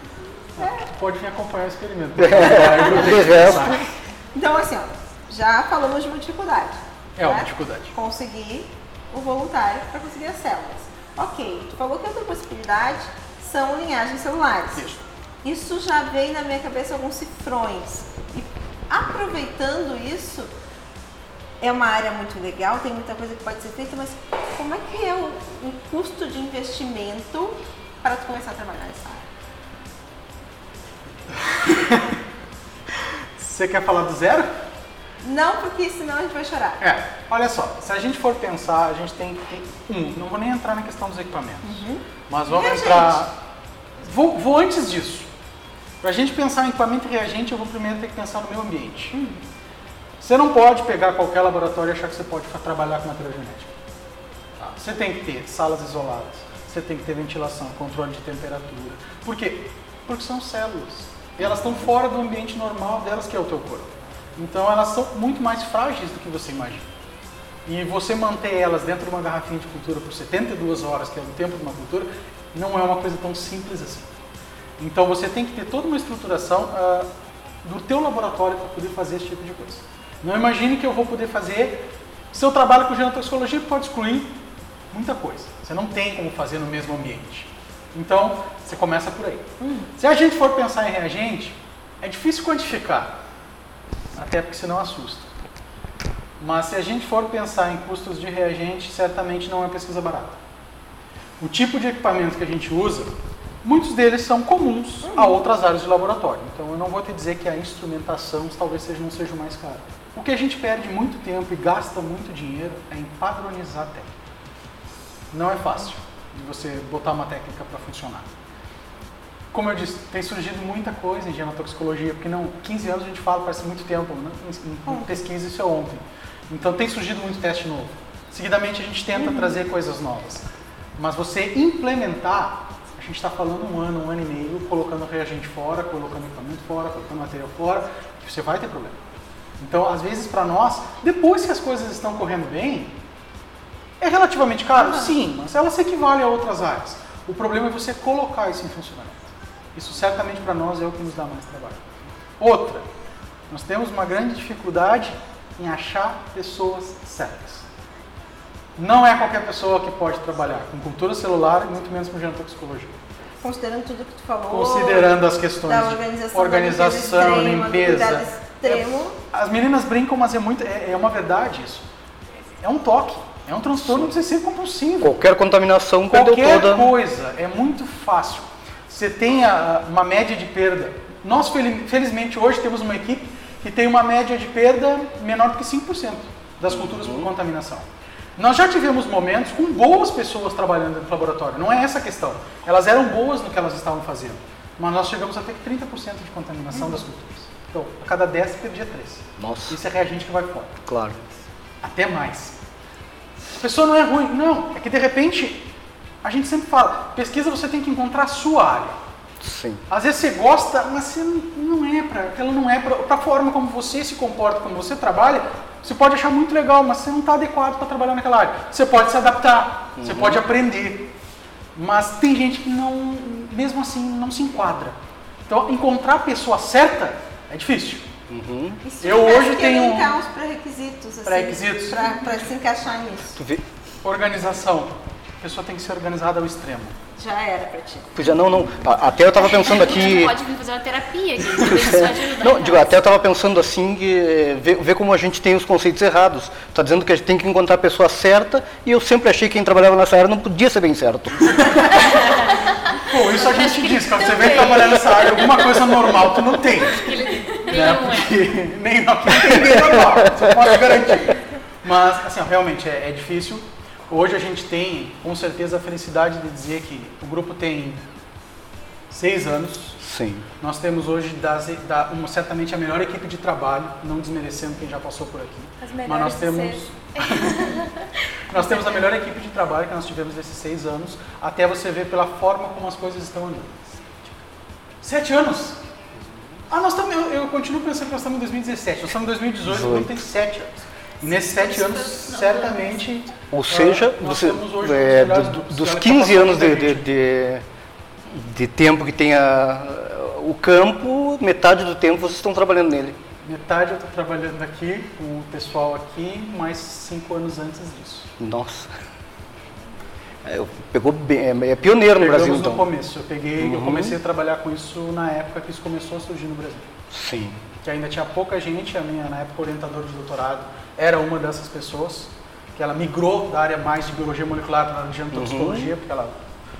Pode vir acompanhar o experimento. *laughs* resto... Então, assim, ó, já falamos de uma dificuldade. É uma né? dificuldade. Conseguir o voluntário para conseguir as células. Ok, tu falou que outra possibilidade são linhagens celulares. Isso. Isso já vem na minha cabeça alguns cifrões. E aproveitando isso, é uma área muito legal, tem muita coisa que pode ser feita, mas como é que é o, o custo de investimento para tu começar a trabalhar nessa área? *laughs* Você quer falar do zero? Não, porque senão a gente vai chorar. É, olha só, se a gente for pensar, a gente tem que. Um, não vou nem entrar na questão dos equipamentos, mas vamos Reagente. entrar. Vou, vou antes disso. Para a gente pensar em equipamento reagente, eu vou primeiro ter que pensar no meio ambiente. Você não pode pegar qualquer laboratório e achar que você pode trabalhar com material genético. Tá? Você tem que ter salas isoladas, você tem que ter ventilação, controle de temperatura. Por quê? Porque são células. E elas estão fora do ambiente normal delas, que é o teu corpo. Então elas são muito mais frágeis do que você imagina. E você manter elas dentro de uma garrafinha de cultura por 72 horas, que é o tempo de uma cultura, não é uma coisa tão simples assim. Então você tem que ter toda uma estruturação ah, do teu laboratório para poder fazer esse tipo de coisa. Não imagine que eu vou poder fazer. Se eu trabalho com genotoxicologia, pode excluir muita coisa. Você não tem como fazer no mesmo ambiente. Então, você começa por aí. Se a gente for pensar em reagente, é difícil quantificar, até porque senão assusta. Mas se a gente for pensar em custos de reagente, certamente não é pesquisa barata. O tipo de equipamento que a gente usa, muitos deles são comuns a outras áreas de laboratório. Então eu não vou te dizer que a instrumentação talvez seja, não seja o mais caro. O que a gente perde muito tempo e gasta muito dinheiro é em padronizar a técnica. Não é fácil de você botar uma técnica para funcionar. Como eu disse, tem surgido muita coisa em genotoxicologia, porque não, 15 anos a gente fala, parece muito tempo, né? em, em pesquisa isso é ontem. Então tem surgido muito teste novo. Seguidamente a gente tenta trazer coisas novas. Mas você implementar, a gente está falando um ano, um ano e meio, colocando reagente fora, colocando equipamento fora, colocando material fora, você vai ter problema. Então, às vezes, para nós, depois que as coisas estão correndo bem, é relativamente caro? Sim, mas ela se equivale a outras áreas. O problema é você colocar isso em funcionamento. Isso certamente para nós é o que nos dá mais trabalho. Outra, nós temos uma grande dificuldade em achar pessoas certas. Não é qualquer pessoa que pode trabalhar com cultura celular e muito menos com genotoxicologia. Considerando tudo que tu falou. Considerando as questões da de organização, organização, da limpeza, extrema, extremo. As meninas brincam, mas é, muito, é, é uma verdade isso. É um toque, é um transtorno obsessivo compulsivo. Qualquer contaminação perdeu Qualquer toda... coisa é muito fácil. Você tem a- uma média de perda. Nós, fel- felizmente, hoje temos uma equipe que tem uma média de perda menor do que 5% das culturas por contaminação. Nós já tivemos momentos com boas pessoas trabalhando do laboratório, não é essa a questão. Elas eram boas no que elas estavam fazendo, mas nós chegamos até que 30% de contaminação das culturas. Então, a cada 10 perdia 3. Nossa, Isso é reagente que vai fora. claro. Até mais. A pessoa não é ruim. Não, é que de repente, a gente sempre fala, pesquisa você tem que encontrar a sua área. Sim. Às vezes você gosta, mas você não não é para, ela não é para a forma como você se comporta, como você trabalha. Você pode achar muito legal, mas você não está adequado para trabalhar naquela área. Você pode se adaptar, você pode aprender, mas tem gente que não, mesmo assim, não se enquadra. Então, encontrar a pessoa certa é difícil. Uhum. Eu hoje que tenho- elencar uns pré-requisitos. Assim, Pré-requisitos? Para se encaixar nisso. Tu vê? Organização. A pessoa tem que ser organizada ao extremo. Já era para ti. Pois é, não, não. Até eu estava pensando aqui. Pode vir fazer uma terapia aqui. *laughs* Não, digo, até eu estava pensando assim, que, eh, ver, ver como a gente tem os conceitos errados. Está dizendo que a gente tem que encontrar a pessoa certa e eu sempre achei que quem trabalhava nessa área não podia ser bem certo. *laughs* Pô, isso a gente diz, quando você vem trabalhar nessa área, alguma coisa normal tu não tem. Nem né? não é. Porque nem *laughs* não ninguém normal, você pode garantir. Mas, assim, ó, realmente é, é difícil. Hoje a gente tem, com certeza, a felicidade de dizer que o grupo tem seis anos. Sim. Nós temos hoje das, da, uma, certamente a melhor equipe de trabalho, não desmerecendo quem já passou por aqui. As Mas melhores nós de temos, *laughs* nós temos a melhor equipe de trabalho que nós tivemos nesses seis anos, até você ver pela forma como as coisas estão andando. Sete anos? Ah, nós estamos, eu, eu continuo pensando que nós estamos em 2017, nós estamos em 2018, então 18. tem sete anos. E nesses sete anos, certamente. Ou seja, ah, você, é, do- dos Ela 15 passou anos de, de, de, de tempo que tem a, o campo, metade do tempo vocês estão trabalhando nele. Metade eu estou trabalhando aqui, com o pessoal aqui, mais cinco anos antes disso. Nossa. É, eu- pegou bem, é, é pioneiro no Pegamos Brasil, no então. começo. Eu peguei, eu Uhum. comecei a trabalhar com isso na época que isso começou a surgir no Brasil. Sim. Que ainda tinha pouca gente, a minha, na época, orientadora de doutorado era uma dessas pessoas, que ela migrou da área mais de biologia molecular para a área de toxicologia, porque ela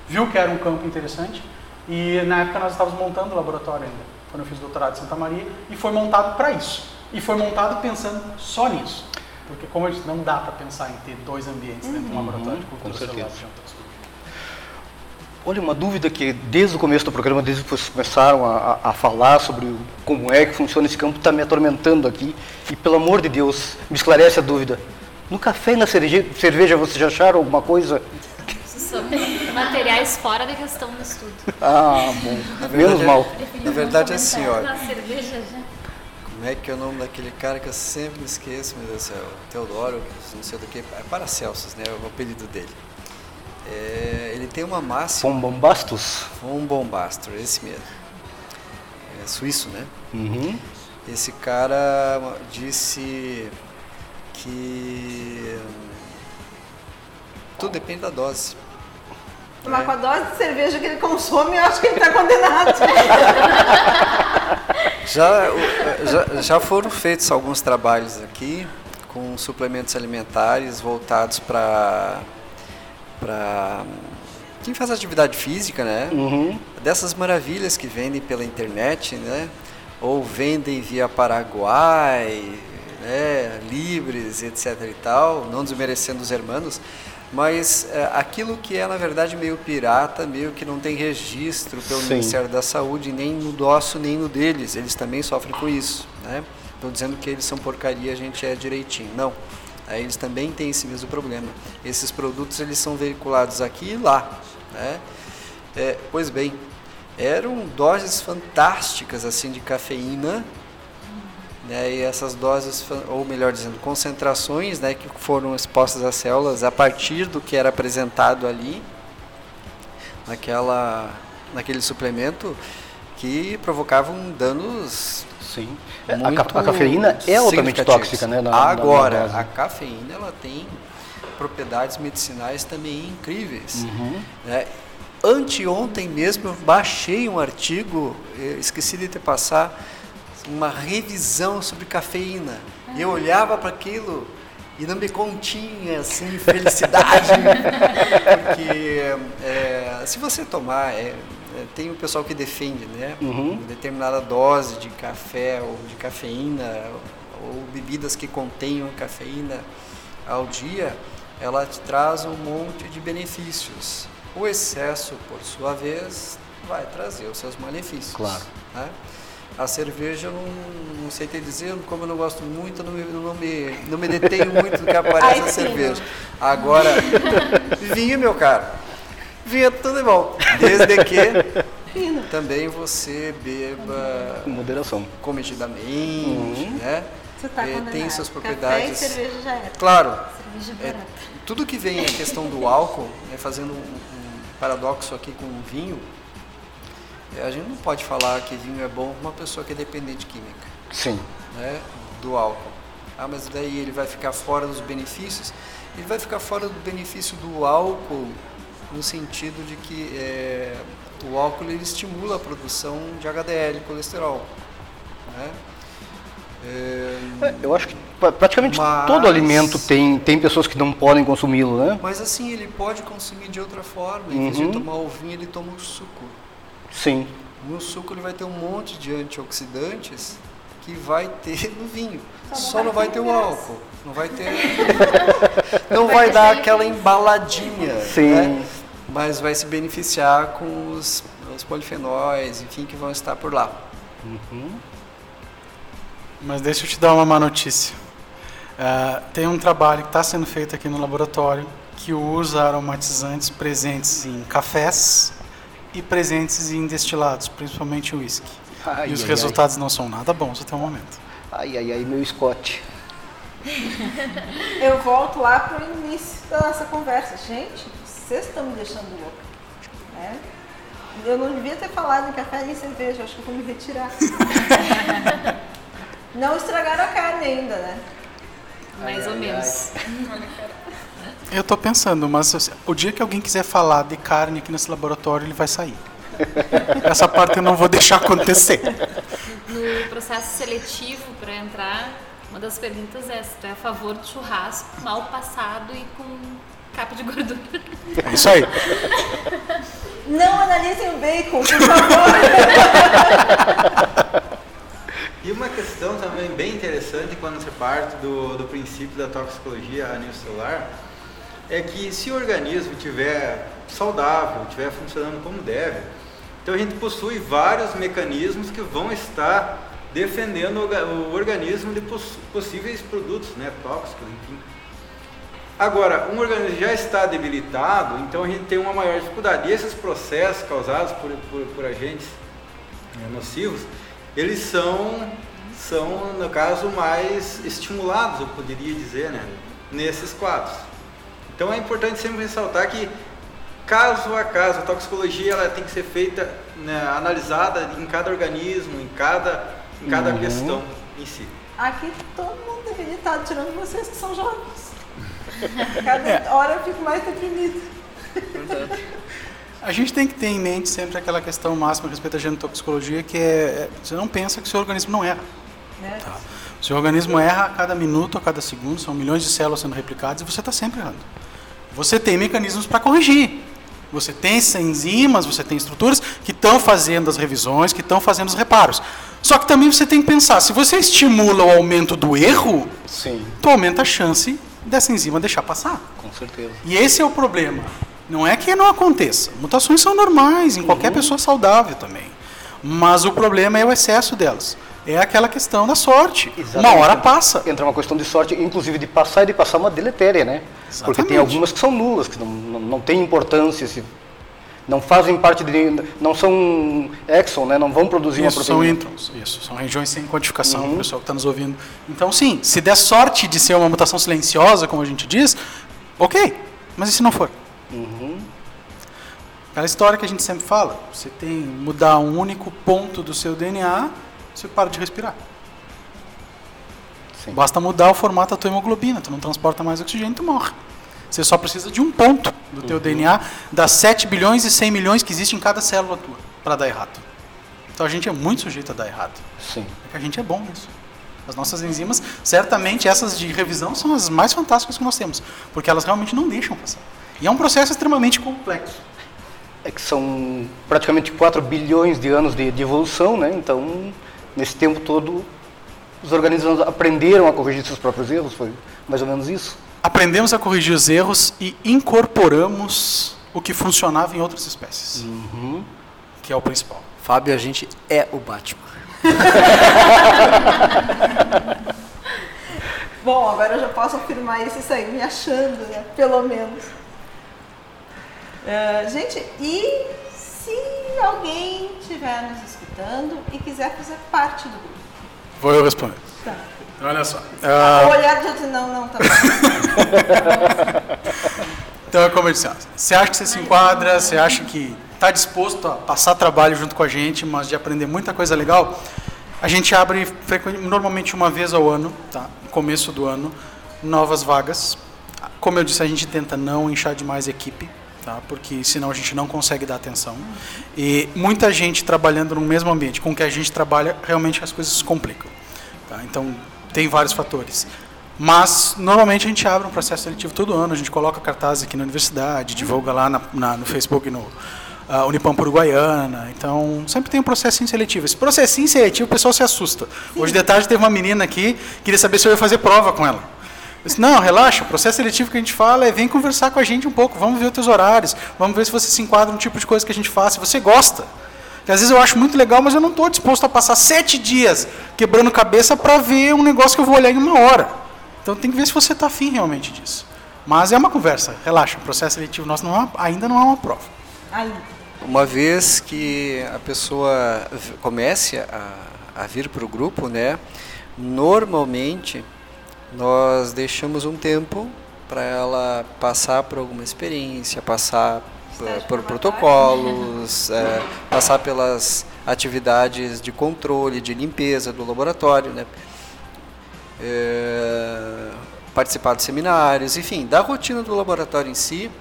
viu que era um campo interessante. E na época nós estávamos montando o laboratório ainda, quando eu fiz doutorado em Santa Maria, e foi montado para isso. E foi montado pensando só nisso. Porque, como eu disse, não dá para pensar em ter dois ambientes dentro de um laboratório de cultura celular de. Olha, uma dúvida que desde o começo do programa, desde que vocês começaram a, a- falar sobre como é que funciona esse campo, está me atormentando aqui. E pelo amor de Deus, me esclarece a dúvida. No café e na cerveja, cerveja vocês já acharam alguma coisa? Materiais fora da questão do estudo. Ah, bom. verdade, Menos é- mal. Na verdade é assim, ó. Na cerveja já. Como é que é o nome daquele cara que eu sempre me esqueço, meu Deus do céu? Teodoro, não sei do que, é Paracelsus, né? O apelido dele. É, ele tem uma máxima, São bombastos? um bombastro, esse mesmo. É suíço, né? Uhum. Esse cara disse que hum, tudo depende da dose. Mas com a dose de cerveja que ele consome, eu acho que ele está condenado. *laughs* Já, já, já foram feitos alguns trabalhos aqui com suplementos alimentares voltados para para quem faz atividade física, né? Uhum. Dessas maravilhas que vendem pela internet, né? Ou vendem via Paraguai, né? Libres, etc e tal, não desmerecendo os hermanos, mas é, aquilo que é na verdade meio pirata, meio que não tem registro pelo Sim. Ministério da Saúde, nem no nosso, nem no deles, eles também sofrem com isso, né? Estão dizendo que eles são porcaria, a gente é direitinho. Não. Aí eles também têm esse mesmo problema. Esses produtos eles são veiculados aqui e lá, né? É, pois bem, eram doses fantásticas assim de cafeína, né? E essas doses, ou melhor dizendo, concentrações, né, que foram expostas às células a partir do que era apresentado ali, naquela, naquele suplemento, que provocavam danos Sim. É, A, a cafeína é altamente tóxica, né? na- na- na Agora, dose. a cafeína ela tem propriedades medicinais também incríveis. Uhum. né? Anteontem mesmo eu baixei um artigo, eh, esqueci de te passar, uma revisão sobre cafeína. E eu olhava para aquilo e não me continha assim felicidade, *laughs* porque eh, se você tomar, eh, tem o pessoal que defende, né, Uhum. uma determinada dose de café ou de cafeína ou bebidas que contenham cafeína ao dia, ela te traz um monte de benefícios. O excesso, por sua vez, vai trazer os seus malefícios. Claro. né? A cerveja, eu não, não sei te dizer, como eu não gosto muito, eu não me, não me, não me detenho muito do que *laughs* aparece Ai, a cerveja. Agora, *laughs* vinho, meu caro, vinho é tudo é bom, desde que também você beba Com moderação. comedidamente, Uhum. né? Você está É, tem suas Café propriedades. e cerveja já era. Claro, Cerveja é, tudo que vem a questão do álcool, né, fazendo um, um paradoxo aqui com o vinho, é, a gente não pode falar que vinho é bom para uma pessoa que é dependente química, Sim. né, do álcool. Ah, mas daí ele vai ficar fora dos benefícios? Ele vai ficar fora do benefício do álcool no sentido de que é, o álcool ele estimula a produção de HDL, colesterol. Né? É, É, Eu acho que pra- praticamente Mas- todo alimento tem, tem pessoas que não podem consumi-lo, né? Mas assim, ele pode consumir de outra forma. Em vez de Uhum. tomar o vinho, ele toma o suco. Sim. No suco ele vai ter um monte de antioxidantes que vai ter *laughs* no vinho. Só, não vai ter o álcool. Não vai ter. *laughs* não vai dar aquela embaladinha. Sim. né? Mas vai se beneficiar com os, os polifenóis, enfim, que vão estar por lá. Mas deixa eu te dar uma má notícia. Ah, tem um trabalho que está sendo feito aqui no laboratório que usa aromatizantes presentes em cafés e presentes em destilados, principalmente uísque. Ai, E os ai, resultados não são nada bons até o momento. Ai, ai, ai, meu Scott. Eu volto lá para o início da nossa conversa. Gente, vocês estão me deixando louca. né? Eu não devia ter falado em café nem cerveja, acho que eu vou me retirar. *laughs* não estragaram a carne ainda, né? Mais ou menos. Eu estou pensando, mas o dia que alguém quiser falar de carne aqui nesse laboratório, ele vai sair. *laughs* Essa parte eu não vou deixar acontecer. No processo seletivo para entrar, uma das perguntas é se tu é a favor do churrasco mal passado e com capa de gordura. É isso aí. Não analisem o bacon, por favor. E uma questão também bem interessante quando se parte do, do princípio da toxicologia a nível celular é que se o organismo estiver saudável, estiver funcionando como deve, então a gente possui vários mecanismos que vão estar defendendo o organismo de poss- possíveis produtos né, tóxicos, enfim. Agora, um organismo já está debilitado, então a gente tem uma maior dificuldade. E esses processos causados por, por, por agentes eh, nocivos, eles são, são, no caso, mais estimulados, eu poderia dizer, né, nesses quadros. Então é importante sempre ressaltar que, caso a caso, a toxicologia ela tem que ser feita, né, analisada em cada organismo, em cada, em cada Uhum. questão em si. Aqui todo mundo deveria estar tirando vocês que são jovens. Cada hora eu fico mais deprimida. A gente tem que ter em mente sempre aquela questão máxima a respeito da genotoxicologia, que é, é você não pensa que o seu organismo não erra. Né? Tá. O seu organismo erra a cada minuto, a cada segundo, são milhões de células sendo replicadas e você está sempre errando. Você tem mecanismos para corrigir. Você tem enzimas, você tem estruturas que estão fazendo as revisões, que estão fazendo os reparos. Só que também você tem que pensar, se você estimula o aumento do erro, Sim, tu aumenta a chance dessa enzima deixar passar. com certeza. E esse é o problema. Não é que não aconteça. Mutações são normais em qualquer pessoa saudável também. Mas o problema é o excesso delas. É aquela questão da sorte. Uma Exatamente. hora passa. Entra uma questão de sorte, inclusive de passar e de passar uma deletéria, né? Porque tem Exatamente. algumas que são nulas, que não, não, não têm importância, se, não fazem parte de. não são exon, né? Não vão produzir uma Isso, são proteína. introns. Isso, são regiões sem quantificação, Uhum. o pessoal que está nos ouvindo. Então, sim, se der sorte de ser uma mutação silenciosa, como a gente diz, ok. Mas e se não for? Uhum. Aquela história que a gente sempre fala. Você tem mudar um único ponto do seu DNA, você para de respirar. Sim. Basta mudar o formato da tua hemoglobina, tu não transporta mais oxigênio, tu morre. Você só precisa de um ponto do teu DNA das 7 bilhões e 100 milhões que existe em cada célula tua para dar errado. Então a gente é muito sujeito a dar errado. Sim. É que a gente é bom nisso. As nossas enzimas, certamente essas de revisão são as mais fantásticas que nós temos, porque elas realmente não deixam passar. E é um processo extremamente complexo. É que são praticamente 4 bilhões de anos de, de evolução, né? Então, nesse tempo todo, os organismos aprenderam a corrigir seus próprios erros, foi mais ou menos isso. Aprendemos a corrigir os erros e incorporamos o que funcionava em outras espécies, Uhum. que é o principal. Fábio, a gente é o Batman. *laughs* Bom, agora eu já posso afirmar isso e sair me achando, né? Pelo menos. É, gente, e se alguém estiver nos escutando e quiser fazer parte do grupo? Vou eu responder. Tá. Olha só. O olhar do outro, não, não, tá. *laughs* Então é como eu disse, você acha que você se enquadra, você acha que está disposto a passar trabalho junto com a gente, mas de aprender muita coisa legal, a gente abre normalmente uma vez ao ano, tá? começo do ano, novas vagas. Como eu disse, a gente tenta não inchar demais a equipe, tá? porque senão a gente não consegue dar atenção. E muita gente trabalhando no mesmo ambiente com que a gente trabalha, realmente as coisas se complicam. tá? Então, tem vários fatores. Mas, normalmente, a gente abre um processo seletivo todo ano, a gente coloca cartazes aqui na universidade, divulga lá na- na- no Facebook, no ah, Unipampa Uruguaiana. Então, sempre tem um processinho seletivo. Esse processinho seletivo, o pessoal se assusta. Hoje de tarde teve uma menina aqui, queria saber se eu ia fazer prova com ela. Eu disse, não, relaxa, o processo seletivo que a gente fala é vem conversar com a gente um pouco, vamos ver os teus horários, vamos ver se você se enquadra no tipo de coisa que a gente faz, se você gosta. Que às vezes eu acho muito legal, mas eu não estou disposto a passar sete dias quebrando cabeça para ver um negócio que eu vou olhar em uma hora. Então tem que ver se você está afim realmente disso. Mas é uma conversa, relaxa, o processo seletivo nosso não é uma- ainda não é uma prova. Uma vez que a pessoa comece a, a vir para o grupo, né, normalmente nós deixamos um tempo para ela passar por alguma experiência, passar por probatório. protocolos, é, passar pelas atividades de controle, de limpeza do laboratório, né, é, participar de seminários, enfim, da rotina do laboratório em si.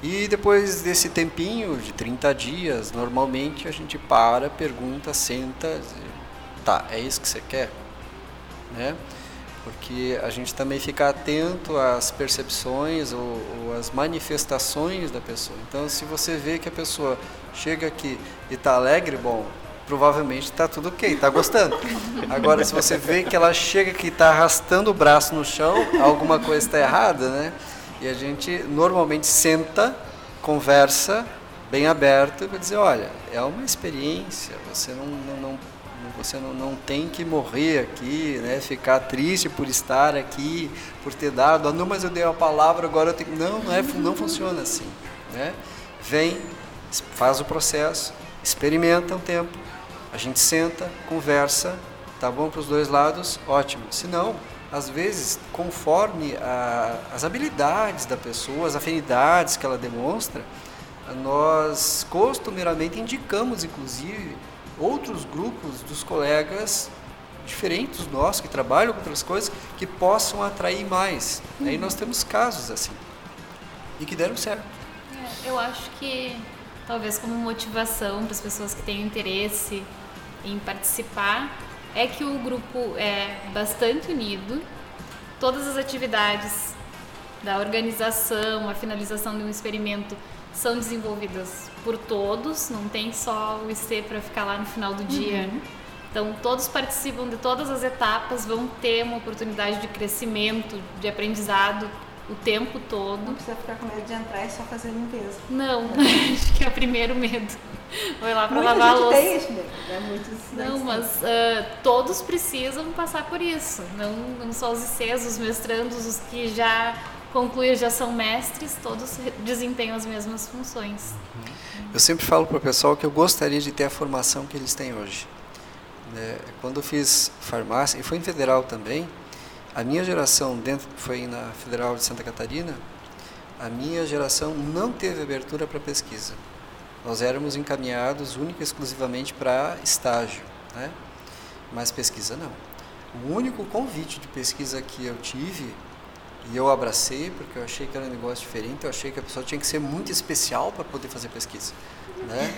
E depois desse tempinho, de 30 dias, normalmente a gente para, pergunta, senta, tá, é isso que você quer? Né? Porque a gente também fica atento às percepções ou, ou às manifestações da pessoa. Então, se você vê que a pessoa chega aqui e está alegre, bom, provavelmente está tudo ok, está gostando. Agora, se você vê que ela chega aqui e está arrastando o braço no chão, alguma coisa está errada, né? E a gente normalmente senta, conversa, bem aberto, para dizer, olha, é uma experiência, você não, não, não- você não, não tem que morrer aqui, né? ficar triste por estar aqui, por ter dado, ah, não, mas eu dei a palavra, agora eu tenho. Não, não, é, não funciona assim. Né? Vem, faz o processo, experimenta um tempo, a gente senta, conversa, tá bom para os dois lados, ótimo. Se não, às vezes, conforme a- as habilidades da pessoa, as afinidades que ela demonstra, nós costumeiramente indicamos, inclusive, outros grupos dos colegas diferentes nossos, que trabalham com outras coisas, que possam atrair mais. Aí nós temos casos assim, e que deram certo. É, Eu acho que talvez como motivação para as pessoas que têm interesse em participar é que o grupo é bastante unido. Todas as atividades da organização, a finalização de um experimento são desenvolvidas por todos, não tem só o IC para ficar lá no final do dia. Então, todos participam de todas as etapas, vão ter uma oportunidade de crescimento, de aprendizado o tempo todo. não precisa ficar com medo de entrar e só fazer limpeza. Não, *laughs* acho que é o primeiro medo. Vai lá para lavar a louça. tem isso, né? É muitos, Não, mas ah, todos precisam passar por isso. Não, não só os ICs, os mestrandos, os que já concluíram, já são mestres, todos desempenham as mesmas funções. Eu sempre falo para o pessoal que eu gostaria de ter a formação que eles têm hoje. né? Quando eu fiz farmácia, e foi em federal também, a minha geração, dentro foi na Federal de Santa Catarina, a minha geração não teve abertura para pesquisa. Nós éramos encaminhados única e exclusivamente para estágio, né? mas pesquisa não. O único convite de pesquisa que eu tive, e eu abracei, porque eu achei que era um negócio diferente, eu achei que a pessoa tinha que ser muito especial para poder fazer pesquisa. Né?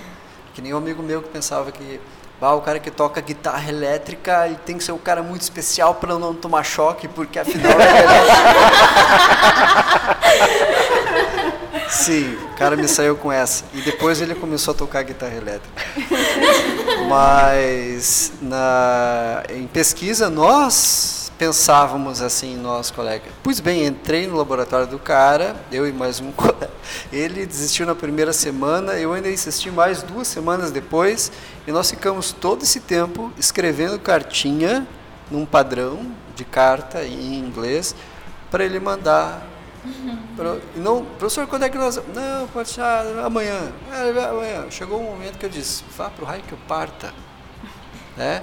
Que nem um amigo meu que pensava que bah, o cara que toca guitarra elétrica ele tem que ser um cara muito especial para não tomar choque, porque afinal é. *laughs* Sim, o cara me saiu com essa. E depois ele começou a tocar guitarra elétrica. Mas na, em pesquisa nós pensávamos assim, nós colegas. Pois bem, entrei no laboratório do cara, eu e mais um *laughs* colega. Ele desistiu na primeira semana, eu ainda insisti mais duas semanas depois, e nós ficamos todo esse tempo escrevendo cartinha num padrão de carta em inglês para ele mandar Pro- Não, professor, quando é que nós. Não, pode deixar amanhã. É, amanhã. Chegou um momento que eu disse: vá para o raio que eu parta. Né?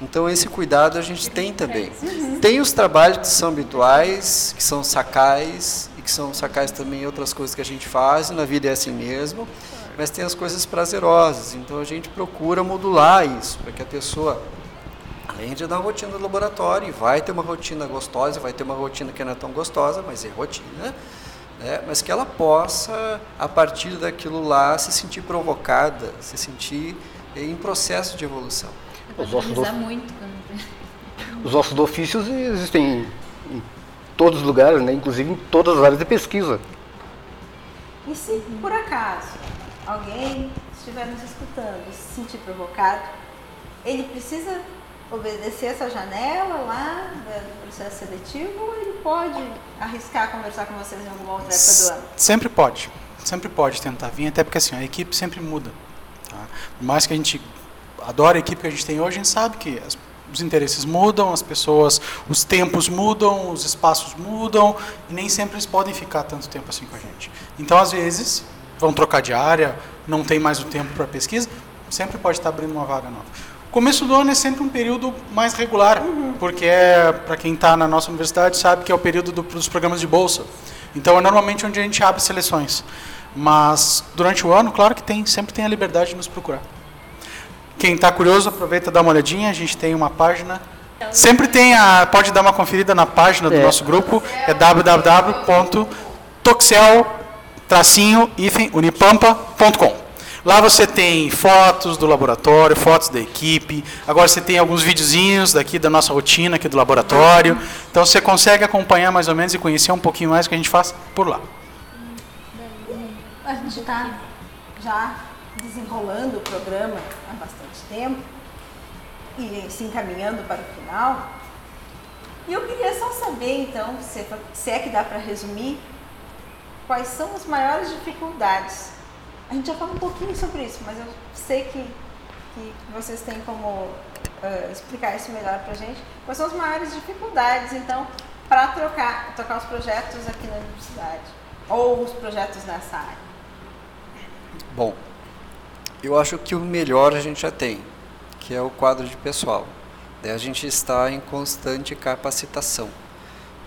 Então, esse cuidado a gente tem também. Tem os trabalhos que são habituais, que são sacais, e que são sacais também outras coisas que a gente faz, na vida é assim mesmo, mas tem as coisas prazerosas. Então, a gente procura modular isso, para que a pessoa Além de dar rotina do laboratório, e vai ter uma rotina gostosa, vai ter uma rotina que não é tão gostosa, mas é rotina, né? mas que ela possa, a partir daquilo lá, se sentir provocada, se sentir em processo de evolução. *laughs* Os ossos, do, muito. quando- os ossos do ofícios existem em todos os lugares, né? inclusive em todas as áreas de pesquisa. E se por acaso alguém estiver nos escutando e se sentir provocado, ele precisa obedecer essa janela lá do processo seletivo ou ele pode arriscar conversar com vocês em alguma outra época do ano? Sempre pode. Sempre pode tentar vir, até porque assim, a equipe sempre muda. Tá? Por mais que a gente adore a equipe que a gente tem hoje, a gente sabe que as, os interesses mudam, as pessoas, os tempos mudam, os espaços mudam, e nem sempre eles podem ficar tanto tempo assim com a gente. Então, às vezes, vão trocar de área, não tem mais o tempo para pesquisa, sempre pode estar abrindo uma vaga nova. O começo do ano é sempre um período mais regular, porque é, para quem está na nossa universidade sabe que é o período do, dos programas de bolsa. Então é normalmente onde a gente abre seleções. Mas durante o ano, claro que tem, sempre tem a liberdade de nos procurar. Quem está curioso, aproveita e dá uma olhadinha. A gente tem uma página. Sempre tem a. Pode dar uma conferida na página do É. nosso grupo. É www.toxel-unipampa.com. Lá você tem fotos do laboratório, fotos da equipe. Agora você tem alguns videozinhos daqui da nossa rotina aqui do laboratório. Então você consegue acompanhar mais ou menos e conhecer um pouquinho mais o que a gente faz por lá. A gente está já desenrolando o programa há bastante tempo e se encaminhando para o final. E eu queria só saber, então, se, se é que dá para resumir, quais são as maiores dificuldades. A gente já falou um pouquinho sobre isso, mas eu sei que, que vocês têm como eh, explicar isso melhor para a gente. Quais são as maiores dificuldades, então, para trocar, tocar os projetos aqui na universidade? Ou os projetos nessa área? Bom, eu acho que o melhor a gente já tem, que é o quadro de pessoal. A gente está em constante capacitação.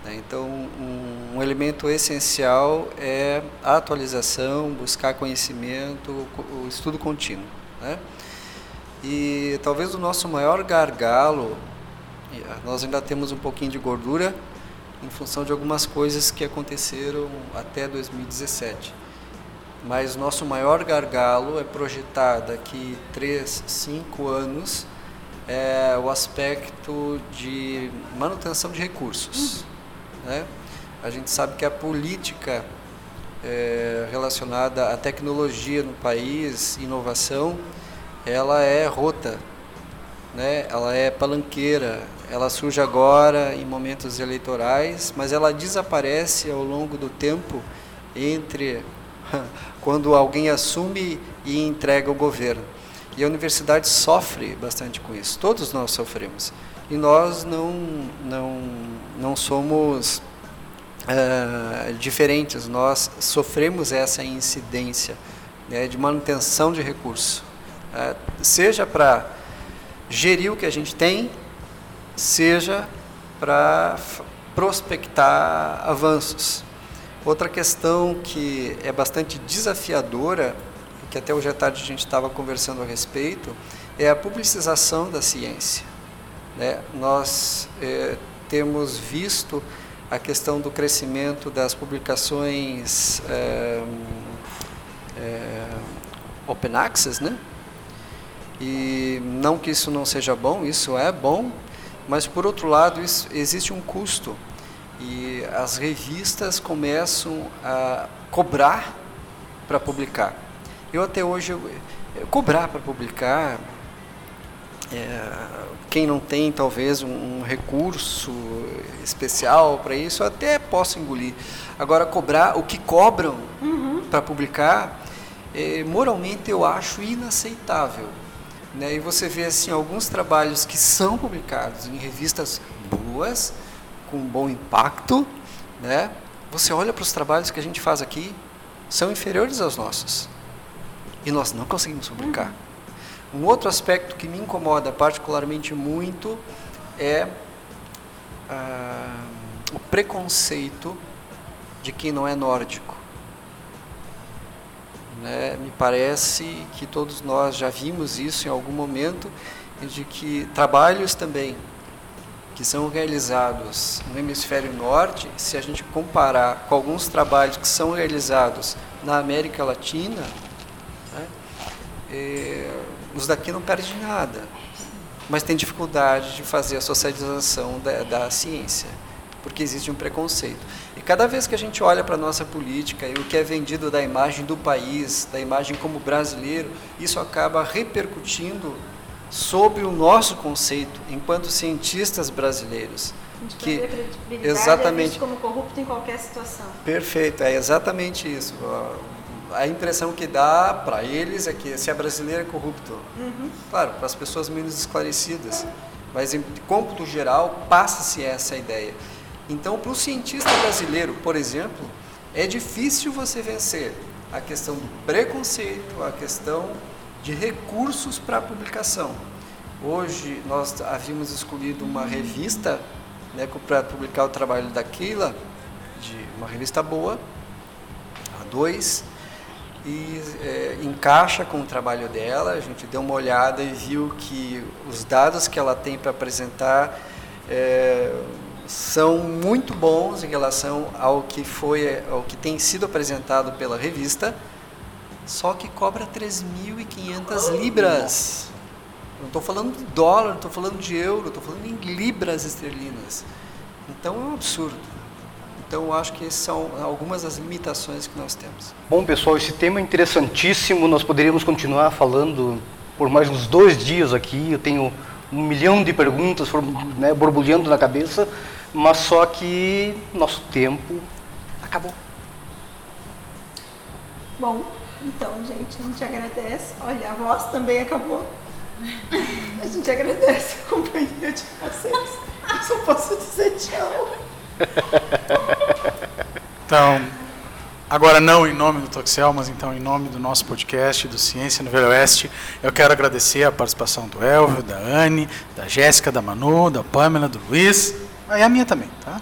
né? Então, um, elemento essencial é a atualização, buscar conhecimento, co- o estudo contínuo. né? E talvez o nosso maior gargalo, ah, nós ainda temos um pouquinho de gordura em função de algumas coisas que aconteceram até 2017. Mas nosso maior gargalo é projetar daqui 3, 5 anos é o aspecto de manutenção de recursos. Né? A gente sabe que a política é, relacionada à tecnologia no país, inovação, ela é rota, né? ela é palanqueira, ela surge agora em momentos eleitorais, mas ela desaparece ao longo do tempo entre *laughs* quando alguém assume e entrega o governo. E a universidade sofre bastante com isso, todos nós sofremos. E nós não, não, não somos ah, diferentes, nós sofremos essa incidência né, de manutenção de recursos, ah, seja para gerir o que a gente tem, seja para prospectar avanços. Outra questão que é bastante desafiadora, que até hoje à tarde a gente estava conversando a respeito, é a publicização da ciência. né? Nós eh, temos visto a questão do crescimento das publicações eh, eh, open access, né? E não que isso não seja bom, isso é bom, mas por outro lado isso, existe um custo e as revistas começam a cobrar para publicar. Eu até hoje eu, eu cobrar para publicar, é, quem não tem talvez um, um recurso especial para isso, eu até posso engolir. Agora cobrar o que cobram para publicar, é, moralmente eu acho inaceitável. Né? E você vê assim alguns trabalhos que são publicados em revistas boas, com bom impacto, né? Você olha para os trabalhos que a gente faz aqui, são inferiores aos nossos. E nós não conseguimos publicar. Um outro aspecto que me incomoda particularmente muito é ah, o preconceito de quem não é nórdico. Né? Me parece que todos nós já vimos isso em algum momento, de que trabalhos também que são realizados no hemisfério norte, se a gente comparar com alguns trabalhos que são realizados na América Latina, né, eh, os daqui não perdem nada, mas tem dificuldade de fazer a socialização da, da ciência, porque existe um preconceito. E cada vez que a gente olha para a nossa política e o que é vendido da imagem do país, da imagem como brasileiro, isso acaba repercutindo sobre o nosso conceito enquanto cientistas brasileiros. A Que- a credibilidade exatamente. é como corrupto em qualquer situação. Perfeito, é exatamente isso. A impressão que dá para eles é que se é brasileiro é corrupto. Claro, para as pessoas menos esclarecidas, mas em cômputo geral passa-se essa ideia. Então, para o cientista brasileiro, por exemplo, é difícil você vencer a questão do preconceito, a questão de recursos para publicação. Hoje nós havíamos escolhido uma revista né, para publicar o trabalho da Keila, de uma revista boa, a 2, e é, encaixa com o trabalho dela. A gente deu uma olhada e viu que os dados que ela tem para apresentar é, são muito bons em relação ao que foi, ao que tem sido apresentado pela revista, só que cobra 3.500 libras. Não estou falando de dólar, não estou falando de euro, estou falando em libras esterlinas. Então é um absurdo. Então eu acho que essas são algumas das limitações que nós temos. Bom, pessoal, esse tema é interessantíssimo. Nós poderíamos continuar falando por mais uns dois dias aqui. Eu tenho um milhão de perguntas né, borbulhando na cabeça, mas só que nosso tempo acabou. Bom, então, gente, a gente agradece. Olha, a voz também acabou. A gente agradece a companhia de vocês. Eu só posso dizer tchau. Então, agora não em nome do Toxel, mas então em nome do nosso podcast, do Ciência no Velho Oeste, eu quero agradecer a participação do Elvio, da Anne, da Jéssica, da Manu, da Pamela, do Luiz, e a minha também, tá?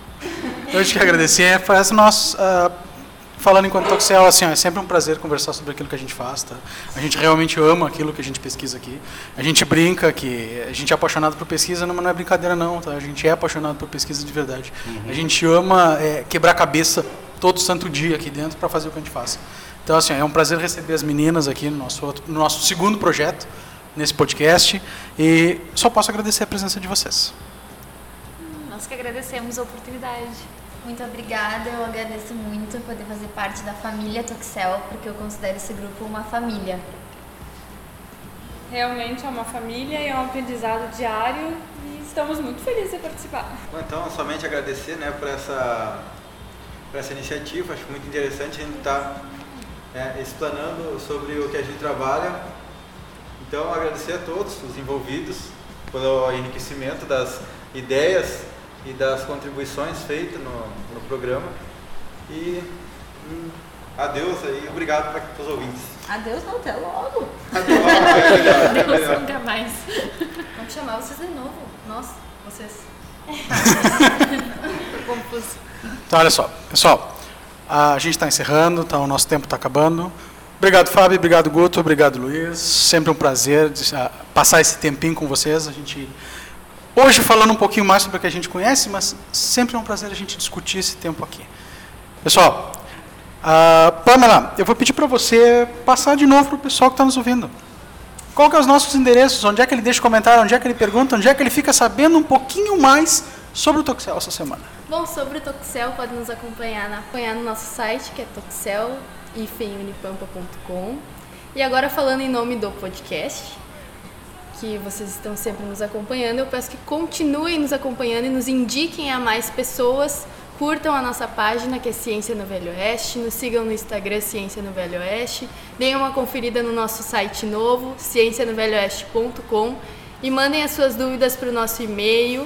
Eu te quero agradecer, faz nós, ah, falando enquanto Toxel, assim, ó, é sempre um prazer conversar sobre aquilo que a gente faz, tá? A gente realmente ama aquilo que a gente pesquisa aqui. A gente brinca que a gente é apaixonado por pesquisa, não, mas não é brincadeira não, tá? A gente é apaixonado por pesquisa de verdade. A gente ama é, quebrar cabeça todo santo dia aqui dentro para fazer o que a gente faz. Então, assim, é um prazer receber as meninas aqui no nosso, outro, no nosso segundo projeto, nesse podcast, e só posso agradecer a presença de vocês. Nós que agradecemos a oportunidade. Muito obrigada, eu agradeço muito poder fazer parte da família Toxel, porque eu considero esse grupo uma família. Realmente é uma família e é um aprendizado diário e estamos muito felizes de participar. Bom, então, somente agradecer né, por, essa, por essa iniciativa. Acho muito interessante a gente estar é, explanando sobre o que a gente trabalha. Então, agradecer a todos os envolvidos pelo enriquecimento das ideias e das contribuições feitas no, no programa. E hum, adeus aí, obrigado para os ouvintes. Adeus, não, até logo. *laughs* Até logo, é melhor, é melhor. nunca mais. Vamos chamar vocês de novo. Nossa, vocês. *laughs* Confuso. Então, olha só, pessoal, a gente está encerrando, tá, o nosso tempo está acabando. Obrigado, Fábio, obrigado, Guto, obrigado, Luiz. Sempre um prazer de, ah, passar esse tempinho com vocês. A gente hoje falando um pouquinho mais sobre o que a gente conhece, mas sempre é um prazer a gente discutir esse tempo aqui. Pessoal, ah, Pamela, eu vou pedir para você passar de novo para o pessoal que está nos ouvindo. Qual que é os nossos endereços? Onde é que ele deixa comentário? Onde é que ele pergunta? Onde é que ele fica sabendo um pouquinho mais sobre o Toxel essa semana? Bom, sobre o Toxel, pode nos acompanhar, na, acompanhar no nosso site, que é toxel-unipampa.com. E agora falando em nome do podcast, que vocês estão sempre nos acompanhando, eu peço que continuem nos acompanhando e nos indiquem a mais pessoas. Curtam a nossa página, que é Ciência no Velho Oeste. Nos sigam no Instagram, Ciência no Velho Oeste. Deem uma conferida no nosso site novo, ciencianovelhooeste.com. E mandem as suas dúvidas para o nosso e-mail,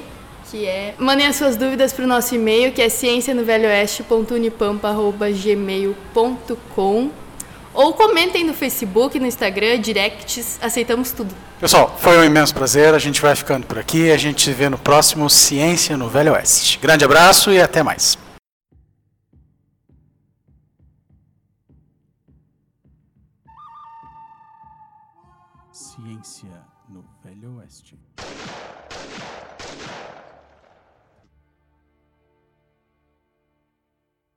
que é... Mandem as suas dúvidas para o nosso e-mail, que é ciencianovelhooeste.unipampa.gmail.com. Ou comentem no Facebook, no Instagram, directs, aceitamos tudo. Pessoal, foi um imenso prazer. A gente vai ficando por aqui. A gente se vê no próximo Ciência no Velho Oeste. Grande abraço e até mais.